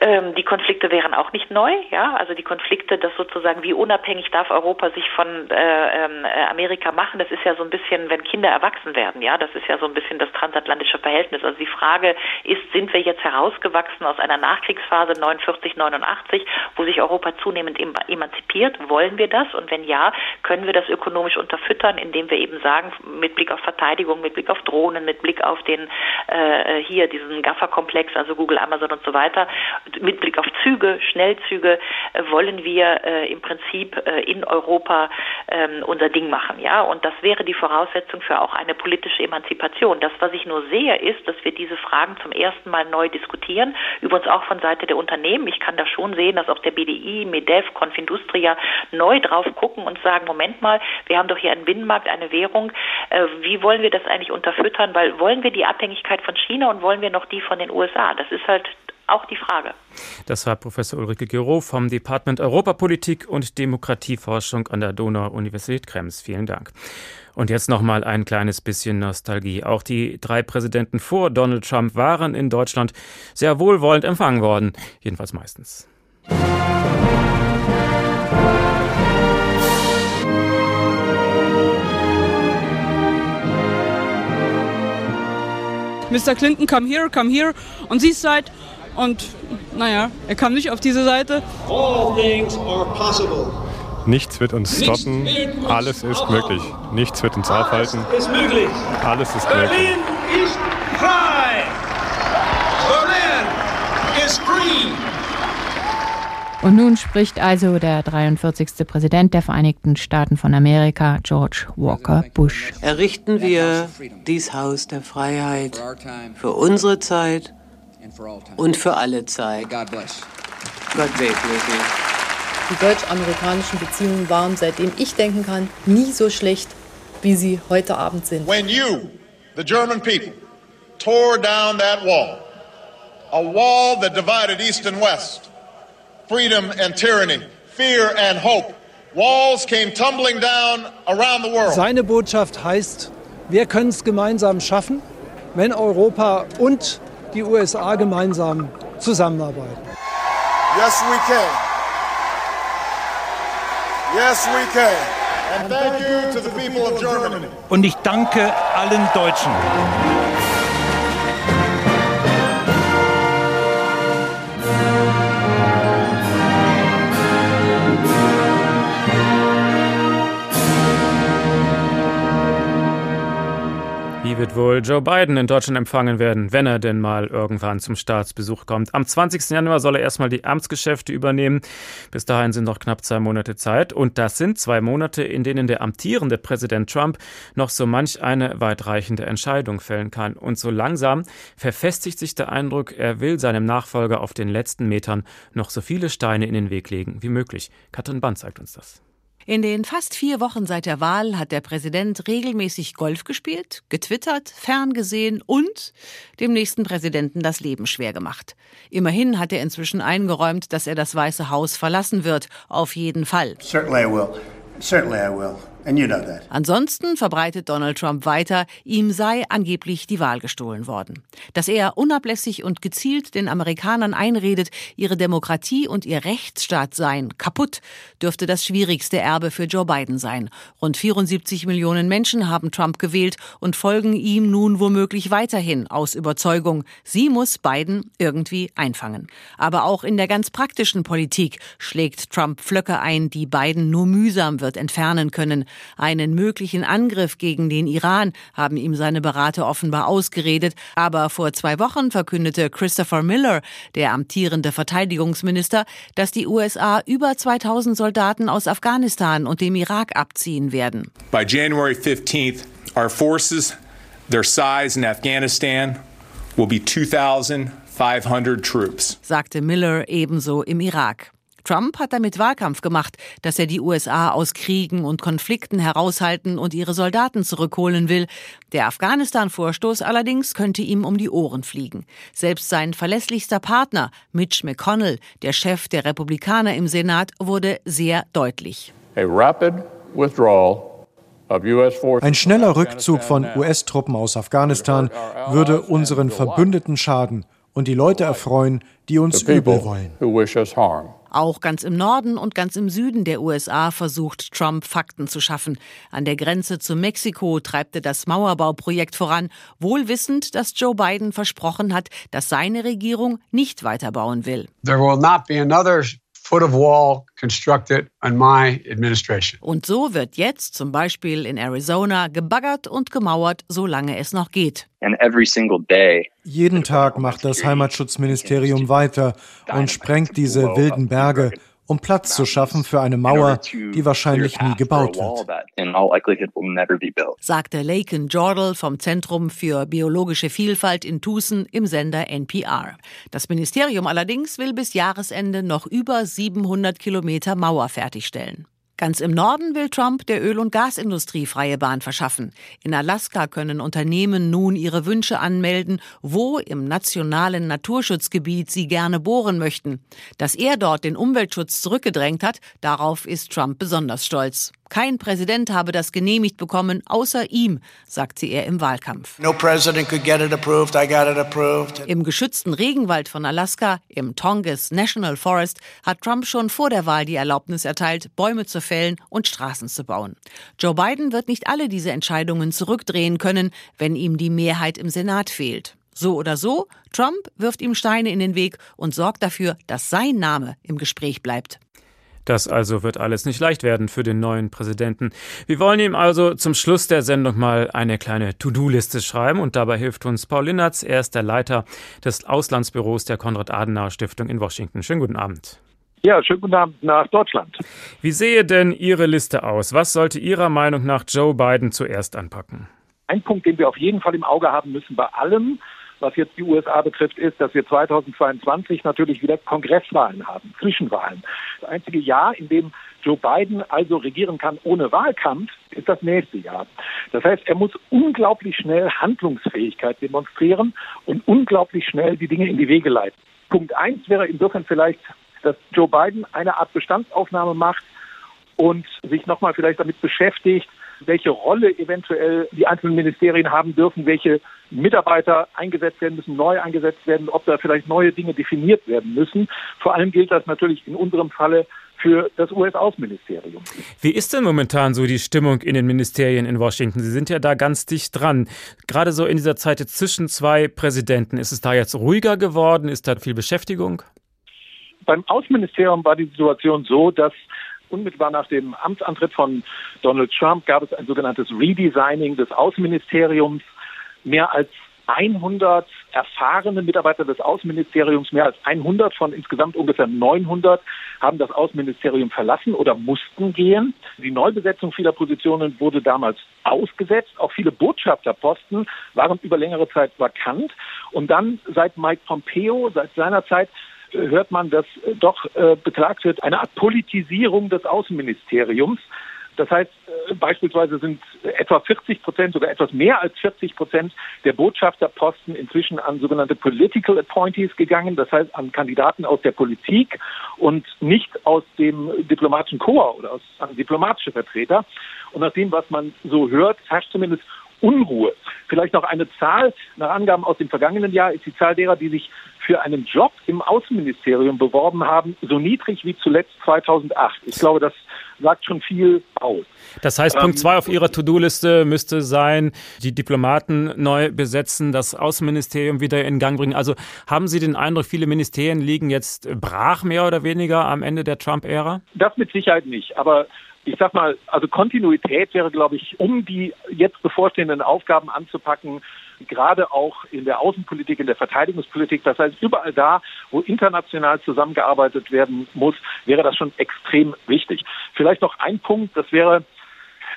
[SPEAKER 24] Ähm, die Konflikte wären auch nicht neu, ja, also die Konflikte, das sozusagen, wie unabhängig darf Europa sich von äh, ähm, äh, Amerika machen, das ist ja so ein bisschen, wenn Kinder erwachsen werden, ja, das ist ja so ein bisschen das transatlantische Verhältnis. Also die Frage ist, sind wir jetzt herausgewachsen aus einer Nachkriegsphase 49, 89, wo sich Europa zunehmend emanzipiert? Wollen wir das? Und wenn ja, können wir das ökonomisch unterfüttern, indem wir eben sagen, mit Blick auf Verteidigung, mit Blick auf Drohnen, mit Blick auf den äh, hier diesen GAFA-Komplex, also Google, Amazon und so weiter, mit Blick auf Züge, Schnellzüge, äh, wollen wir äh, im Prinzip äh, in Europa ähm, unser Ding machen. Ja, und das wäre die Voraussetzung für auch eine politische Emanzipation. Das, was ich nur sehe, ist, dass wir diese Fragen zum ersten Mal neu diskutieren, übrigens auch von Seite der Unternehmen. Ich kann da schon sehen, dass auch der BDI, MEDEF, Confindustria neu drauf gucken und sagen, Moment mal, wir haben doch hier einen Binnenmarkt, eine Währung. Wie wollen wir das eigentlich unterfüttern? Weil wollen wir die Abhängigkeit von China und wollen wir noch die von den USA? Das ist halt auch die Frage.
[SPEAKER 2] Das war Professor Ulrike Gero vom Department Europapolitik und Demokratieforschung an der Donau-Universität Krems. Vielen Dank. Und jetzt noch mal ein kleines bisschen Nostalgie. Auch die drei Präsidenten vor Donald Trump waren in Deutschland sehr wohlwollend empfangen worden, jedenfalls meistens.
[SPEAKER 29] Mr. Clinton, come here, come here. Und sie seid und naja, er kam nicht auf diese Seite. All things are
[SPEAKER 12] possible. Nichts wird uns stoppen. Alles ist möglich. Nichts wird uns aufhalten. Alles ist möglich. Berlin ist frei.
[SPEAKER 30] Berlin ist free. Und nun spricht also der 43. Präsident der Vereinigten Staaten von Amerika, George Walker Bush.
[SPEAKER 31] Errichten wir dies Haus der Freiheit für unsere Zeit und für alle Zeit. Gott
[SPEAKER 32] segne Sie. Die deutsch-amerikanischen Beziehungen waren, seitdem ich denken kann, nie so schlecht, wie sie heute Abend sind. When you, the German people, tore down that wall, a wall that divided East and West, freedom and tyranny, fear and hope, walls came tumbling down around the world.
[SPEAKER 33] Seine Botschaft heißt, wir können es gemeinsam schaffen, wenn Europa und die USA gemeinsam zusammenarbeiten. Yes, we can.
[SPEAKER 34] Yes, we can. And thank you to the people of Germany. Und ich danke allen Deutschen.
[SPEAKER 2] Wie wird wohl Joe Biden in Deutschland empfangen werden, wenn er denn mal irgendwann zum Staatsbesuch kommt? Am 20. Januar soll er erstmal die Amtsgeschäfte übernehmen. Bis dahin sind noch knapp zwei Monate Zeit. Und das sind zwei Monate, in denen der amtierende Präsident Trump noch so manch eine weitreichende Entscheidung fällen kann. Und so langsam verfestigt sich der Eindruck, er will seinem Nachfolger auf den letzten Metern noch so viele Steine in den Weg legen wie möglich. Katrin Band zeigt uns das.
[SPEAKER 30] In den fast vier Wochen seit der Wahl hat der Präsident regelmäßig Golf gespielt, getwittert, ferngesehen und dem nächsten Präsidenten das Leben schwer gemacht. Immerhin hat er inzwischen eingeräumt, dass er das Weiße Haus verlassen wird. Auf jeden Fall. Certainly I will. Certainly I will. Ansonsten verbreitet Donald Trump weiter, ihm sei angeblich die Wahl gestohlen worden. Dass er unablässig und gezielt den Amerikanern einredet, ihre Demokratie und ihr Rechtsstaat seien kaputt, dürfte das schwierigste Erbe für Joe Biden sein. Rund 74 Millionen Menschen haben Trump gewählt und folgen ihm nun womöglich weiterhin aus Überzeugung. Sie muss Biden irgendwie einfangen. Aber auch in der ganz praktischen Politik schlägt Trump Pflöcke ein, die Biden nur mühsam wird entfernen können. Einen möglichen Angriff gegen den Iran haben ihm seine Berater offenbar ausgeredet. Aber vor zwei Wochen verkündete Christopher Miller, der amtierende Verteidigungsminister, dass die USA über 2000 Soldaten aus Afghanistan und dem Irak abziehen werden. By January 15th, our forces, their size in Afghanistan will be 2500 troops, sagte Miller ebenso im Irak. Trump hat damit Wahlkampf gemacht, dass er die USA aus Kriegen und Konflikten heraushalten und ihre Soldaten zurückholen will. Der Afghanistan-Vorstoß allerdings könnte ihm um die Ohren fliegen. Selbst sein verlässlichster Partner, Mitch McConnell, der Chef der Republikaner im Senat, wurde sehr deutlich.
[SPEAKER 35] ein schneller Rückzug von US-Truppen aus Afghanistan würde unseren Verbündeten schaden und die Leute erfreuen, die uns übel wollen.
[SPEAKER 30] Auch ganz im Norden und ganz im Süden der USA versucht Trump Fakten zu schaffen. An der Grenze zu Mexiko treibt er das Mauerbauprojekt voran, wohl wissend, dass Joe Biden versprochen hat, dass seine Regierung nicht weiterbauen will. There will not be another foot of wall constructed on my administration. Und so wird jetzt zum Beispiel in Arizona gebaggert und gemauert, solange es noch geht.
[SPEAKER 35] Jeden Tag macht das Heimatschutzministerium weiter und sprengt diese wilden Berge um Platz zu schaffen für eine Mauer, die wahrscheinlich nie gebaut wird.
[SPEAKER 30] Sagte Laken Jordal vom Zentrum für biologische Vielfalt in Tucson im Sender NPR. Das Ministerium allerdings will bis Jahresende noch über 700 Kilometer Mauer fertigstellen. Ganz im Norden will Trump der Öl- und Gasindustrie freie Bahn verschaffen. In Alaska können Unternehmen nun ihre Wünsche anmelden, wo im nationalen Naturschutzgebiet sie gerne bohren möchten. Dass er dort den Umweltschutz zurückgedrängt hat, darauf ist Trump besonders stolz. Kein Präsident habe das genehmigt bekommen, außer ihm, sagte er im Wahlkampf. No approved. Approved. Im geschützten Regenwald von Alaska, im Tongass National Forest, hat Trump schon vor der Wahl die Erlaubnis erteilt, Bäume zu fällen und Straßen zu bauen. Joe Biden wird nicht alle diese Entscheidungen zurückdrehen können, wenn ihm die Mehrheit im Senat fehlt. So oder so, Trump wirft ihm Steine in den Weg und sorgt dafür, dass sein Name im Gespräch bleibt.
[SPEAKER 2] Das also wird alles nicht leicht werden für den neuen Präsidenten. Wir wollen ihm also zum Schluss der Sendung mal eine kleine To-Do-Liste schreiben und dabei hilft uns Paul Linnertz. Er ist der Leiter des Auslandsbüros der Konrad-Adenauer-Stiftung in Washington. Schönen guten Abend.
[SPEAKER 36] Ja, schönen guten Abend nach Deutschland.
[SPEAKER 2] Wie sehe denn Ihre Liste aus? Was sollte Ihrer Meinung nach Joe Biden zuerst anpacken?
[SPEAKER 36] Ein Punkt, den wir auf jeden Fall im Auge haben müssen bei allem, was jetzt die USA betrifft, ist, dass wir 2022 natürlich wieder Kongresswahlen haben, Zwischenwahlen. Das einzige Jahr, in dem Joe Biden also regieren kann ohne Wahlkampf, ist das nächste Jahr. Das heißt, er muss unglaublich schnell Handlungsfähigkeit demonstrieren und unglaublich schnell die Dinge in die Wege leiten. Punkt eins wäre insofern vielleicht, dass Joe Biden eine Art Bestandsaufnahme macht und sich nochmal vielleicht damit beschäftigt, welche Rolle eventuell die einzelnen Ministerien haben dürfen, welche Mitarbeiter eingesetzt werden müssen, neu eingesetzt werden, ob da vielleicht neue Dinge definiert werden müssen. Vor allem gilt das natürlich in unserem Falle für das US-Außenministerium.
[SPEAKER 2] Wie ist denn momentan so die Stimmung in den Ministerien in Washington? Sie sind ja da ganz dicht dran. Gerade so in dieser Zeit zwischen zwei Präsidenten, ist es da jetzt ruhiger geworden? Ist da viel Beschäftigung?
[SPEAKER 36] Beim Außenministerium war die Situation so, dass unmittelbar nach dem Amtsantritt von Donald Trump gab es ein sogenanntes Redesigning des Außenministeriums. Mehr als 100 erfahrene Mitarbeiter des Außenministeriums, mehr als 100 von insgesamt ungefähr 900, haben das Außenministerium verlassen oder mussten gehen. Die Neubesetzung vieler Positionen wurde damals ausgesetzt. Auch viele Botschafterposten waren über längere Zeit vakant. Und dann seit Mike Pompeo, seit seiner Zeit, hört man, dass doch äh, beklagt wird, eine Art Politisierung des Außenministeriums. Das heißt, äh, beispielsweise sind etwa 40 Prozent, sogar etwas mehr als 40 Prozent der Botschafterposten inzwischen an sogenannte Political Appointees gegangen, das heißt an Kandidaten aus der Politik und nicht aus dem diplomatischen Korps oder aus, an diplomatische Vertreter. Und nach dem, was man so hört, herrscht zumindest Unruhe. Vielleicht noch eine Zahl. Nach Angaben aus dem vergangenen Jahr ist die Zahl derer, die sich für einen Job im Außenministerium beworben haben, so niedrig wie zuletzt 2008. Ich glaube, das sagt schon viel aus.
[SPEAKER 2] Das heißt, Punkt ähm, zwei auf Ihrer To-Do-Liste müsste sein, die Diplomaten neu besetzen, das Außenministerium wieder in Gang bringen. Also haben Sie den Eindruck, viele Ministerien liegen jetzt brach mehr oder weniger am Ende der Trump-Ära?
[SPEAKER 36] Das mit Sicherheit nicht. Aber ich sag mal, also Kontinuität wäre, glaube ich, um die jetzt bevorstehenden Aufgaben anzupacken, gerade auch in der Außenpolitik, in der Verteidigungspolitik, das heißt überall da, wo international zusammengearbeitet werden muss, wäre das schon extrem wichtig. Vielleicht noch ein Punkt, das wäre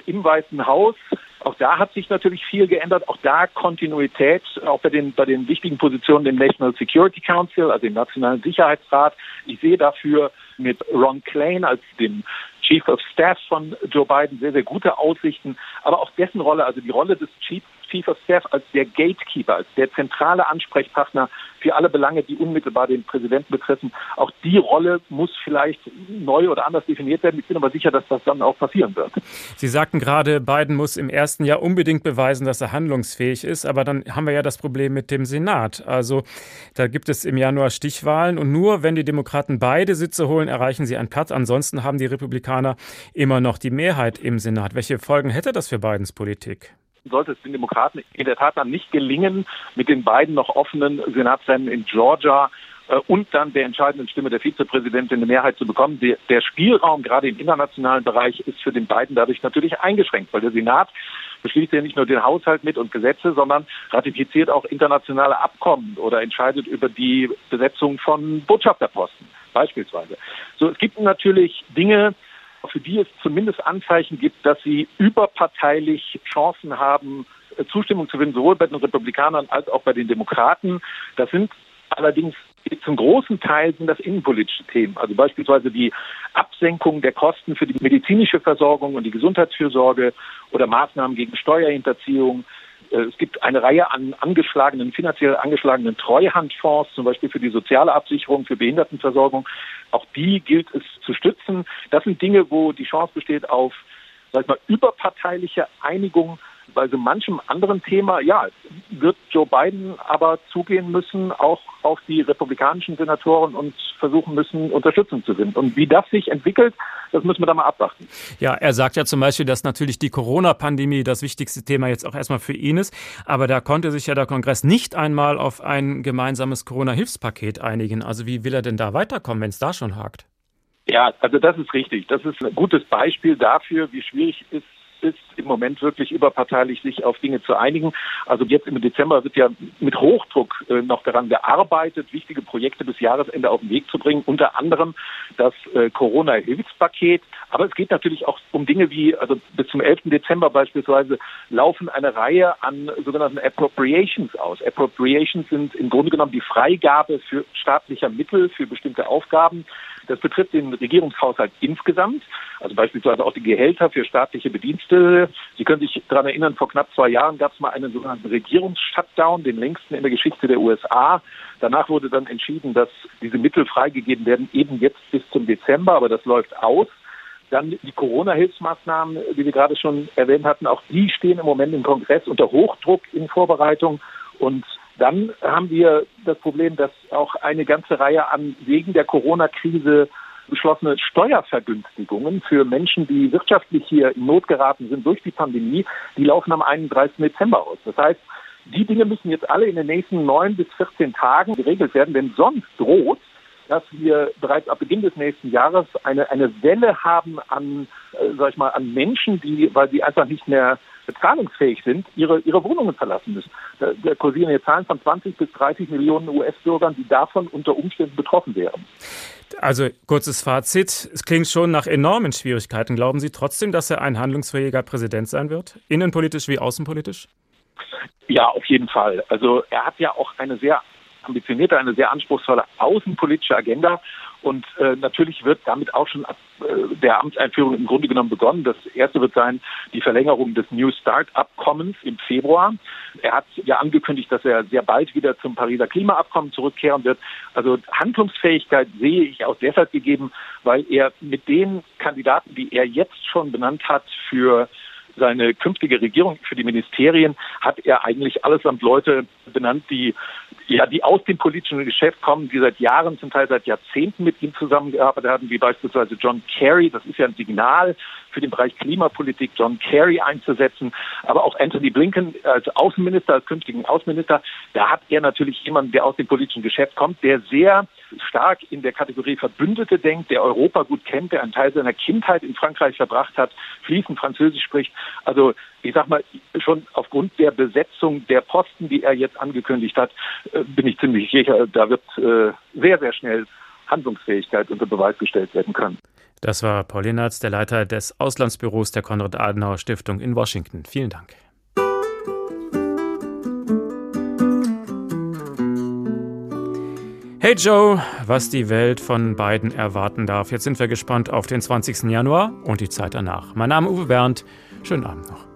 [SPEAKER 36] im Weißen Haus. Auch da hat sich natürlich viel geändert. Auch da Kontinuität, auch bei den, bei den wichtigen Positionen im National Security Council, also im Nationalen Sicherheitsrat. Ich sehe dafür mit Ron Klain als dem Chief of Staff von Joe Biden sehr, sehr gute Aussichten. Aber auch dessen Rolle, also die Rolle des Chief, Chief of Staff als der Gatekeeper, als der zentrale Ansprechpartner für alle Belange, die unmittelbar den Präsidenten betreffen, auch die Rolle muss vielleicht neu oder anders definiert werden. Ich bin aber sicher, dass das dann auch passieren wird.
[SPEAKER 2] Sie sagten gerade, Biden muss im ersten Jahr unbedingt beweisen, dass er handlungsfähig ist. Aber dann haben wir ja das Problem mit dem Senat. Also da gibt es im Januar Stichwahlen und nur wenn die Demokraten beide Sitze holen, erreichen sie einen Platz. Ansonsten haben die Republikaner immer noch die Mehrheit im Senat. Welche Folgen hätte das für Bidens Politik?
[SPEAKER 36] Sollte es den Demokraten in der Tat dann nicht gelingen, mit den beiden noch offenen Senatsrennen in Georgia äh, und dann der entscheidenden Stimme der Vizepräsidentin eine Mehrheit zu bekommen. Der, der, Spielraum gerade im internationalen Bereich ist für den beiden dadurch natürlich eingeschränkt, weil der Senat beschließt ja nicht nur den Haushalt mit und Gesetze, sondern ratifiziert auch internationale Abkommen oder entscheidet über die Besetzung von Botschafterposten beispielsweise. So, es gibt natürlich Dinge, für die es zumindest Anzeichen gibt, dass sie überparteilich Chancen haben, Zustimmung zu finden, sowohl bei den Republikanern als auch bei den Demokraten. Das sind allerdings zum großen Teil sind das innenpolitische Themen, also beispielsweise die Absenkung der Kosten für die medizinische Versorgung und die Gesundheitsfürsorge oder Maßnahmen gegen Steuerhinterziehung. Äh, es gibt eine Reihe an angeschlagenen, finanziell angeschlagenen Treuhandfonds, zum Beispiel für die soziale Absicherung, für Behindertenversorgung. Auch die gilt es zu stützen. Das sind Dinge, wo die Chance besteht auf sag ich mal, überparteiliche Einigung bei so manchem anderen Thema, ja, wird Joe Biden aber zugehen müssen, auch auf die republikanischen Senatoren und versuchen müssen, Unterstützung zu finden. Und wie das sich entwickelt, das müssen wir da mal abwarten.
[SPEAKER 2] Ja, er sagt ja zum Beispiel, dass natürlich die Corona-Pandemie das wichtigste Thema jetzt auch erstmal für ihn ist. Aber da konnte sich ja der Kongress nicht einmal auf ein gemeinsames Corona-Hilfspaket einigen. Also wie will er denn da weiterkommen, wenn es da schon hakt?
[SPEAKER 36] Ja, also das ist richtig. Das ist ein gutes Beispiel dafür, wie schwierig es ist, im Moment wirklich überparteilich sich auf Dinge zu einigen. Also jetzt im Dezember wird ja mit Hochdruck äh, noch daran gearbeitet, wichtige Projekte bis Jahresende auf den Weg zu bringen, unter anderem das äh, Corona-Hilfspaket. Aber es geht natürlich auch um Dinge wie, also bis zum 11. Dezember beispielsweise laufen eine Reihe an sogenannten Appropriations aus. Appropriations sind im Grunde genommen die Freigabe für staatlicher Mittel für bestimmte Aufgaben. Das betrifft den Regierungshaushalt insgesamt, also beispielsweise auch die Gehälter für staatliche Bedienstete. Sie können sich daran erinnern, vor knapp zwei Jahren gab es mal einen sogenannten Regierungsshutdown, den längsten in der Geschichte der USA. Danach wurde dann entschieden, dass diese Mittel freigegeben werden, eben jetzt bis zum Dezember, aber das läuft aus. Dann die Corona-Hilfsmaßnahmen, die wir gerade schon erwähnt hatten, auch die stehen im Moment im Kongress unter Hochdruck in Vorbereitung. Und dann haben wir das Problem, dass auch eine ganze Reihe an wegen der Corona-Krise beschlossene Steuervergünstigungen für Menschen, die wirtschaftlich hier in Not geraten sind durch die Pandemie, die laufen am 31. Dezember aus. Das heißt, die Dinge müssen jetzt alle in den nächsten neun bis 14 Tagen geregelt werden, denn sonst droht, dass wir bereits ab Beginn des nächsten Jahres eine, eine Welle haben an, äh, sag ich mal, an Menschen, die, weil sie einfach nicht mehr bezahlungsfähig sind, ihre, ihre Wohnungen verlassen müssen. Da, da kursieren jetzt Zahlen von 20 bis 30 Millionen US-Bürgern, die davon unter Umständen betroffen wären.
[SPEAKER 2] Also kurzes Fazit. Es klingt schon nach enormen Schwierigkeiten. Glauben Sie trotzdem, dass er ein handlungsfähiger Präsident sein wird? Innenpolitisch wie außenpolitisch?
[SPEAKER 36] Ja, auf jeden Fall. Also er hat ja auch eine sehr ambitionierte, eine sehr anspruchsvolle außenpolitische Agenda. Und äh, natürlich wird damit auch schon ab äh, der Amtseinführung im Grunde genommen begonnen. Das erste wird sein die Verlängerung des New Start-Abkommens im Februar. Er hat ja angekündigt, dass er sehr bald wieder zum Pariser Klimaabkommen zurückkehren wird. Also Handlungsfähigkeit sehe ich auch deshalb gegeben, weil er mit den Kandidaten, die er jetzt schon benannt hat für seine künftige Regierung, für die Ministerien, hat er eigentlich allesamt Leute benannt, die ja, die aus dem politischen Geschäft kommen, die seit Jahren, zum Teil seit Jahrzehnten mit ihm zusammengearbeitet haben, wie beispielsweise John Kerry. Das ist ja ein Signal für den Bereich Klimapolitik, John Kerry einzusetzen. Aber auch Anthony Blinken als Außenminister, als künftigen Außenminister, da hat er natürlich jemanden, der aus dem politischen Geschäft kommt, der sehr stark in der Kategorie Verbündete denkt, der Europa gut kennt, der einen Teil seiner Kindheit in Frankreich verbracht hat, fließend Französisch spricht. Also ich sag mal, schon aufgrund der Besetzung der Posten, die er jetzt angekündigt hat, äh, bin ich ziemlich sicher, da wird äh, sehr, sehr schnell Handlungsfähigkeit unter Beweis gestellt werden können.
[SPEAKER 2] Das war Paul Lenartz, der Leiter des Auslandsbüros der Konrad-Adenauer-Stiftung in Washington. Vielen Dank. Hey Joe, was die Welt von beiden erwarten darf. Jetzt sind wir gespannt auf den 20. Januar und die Zeit danach. Mein Name ist Uwe Bernd. Schönen Abend noch.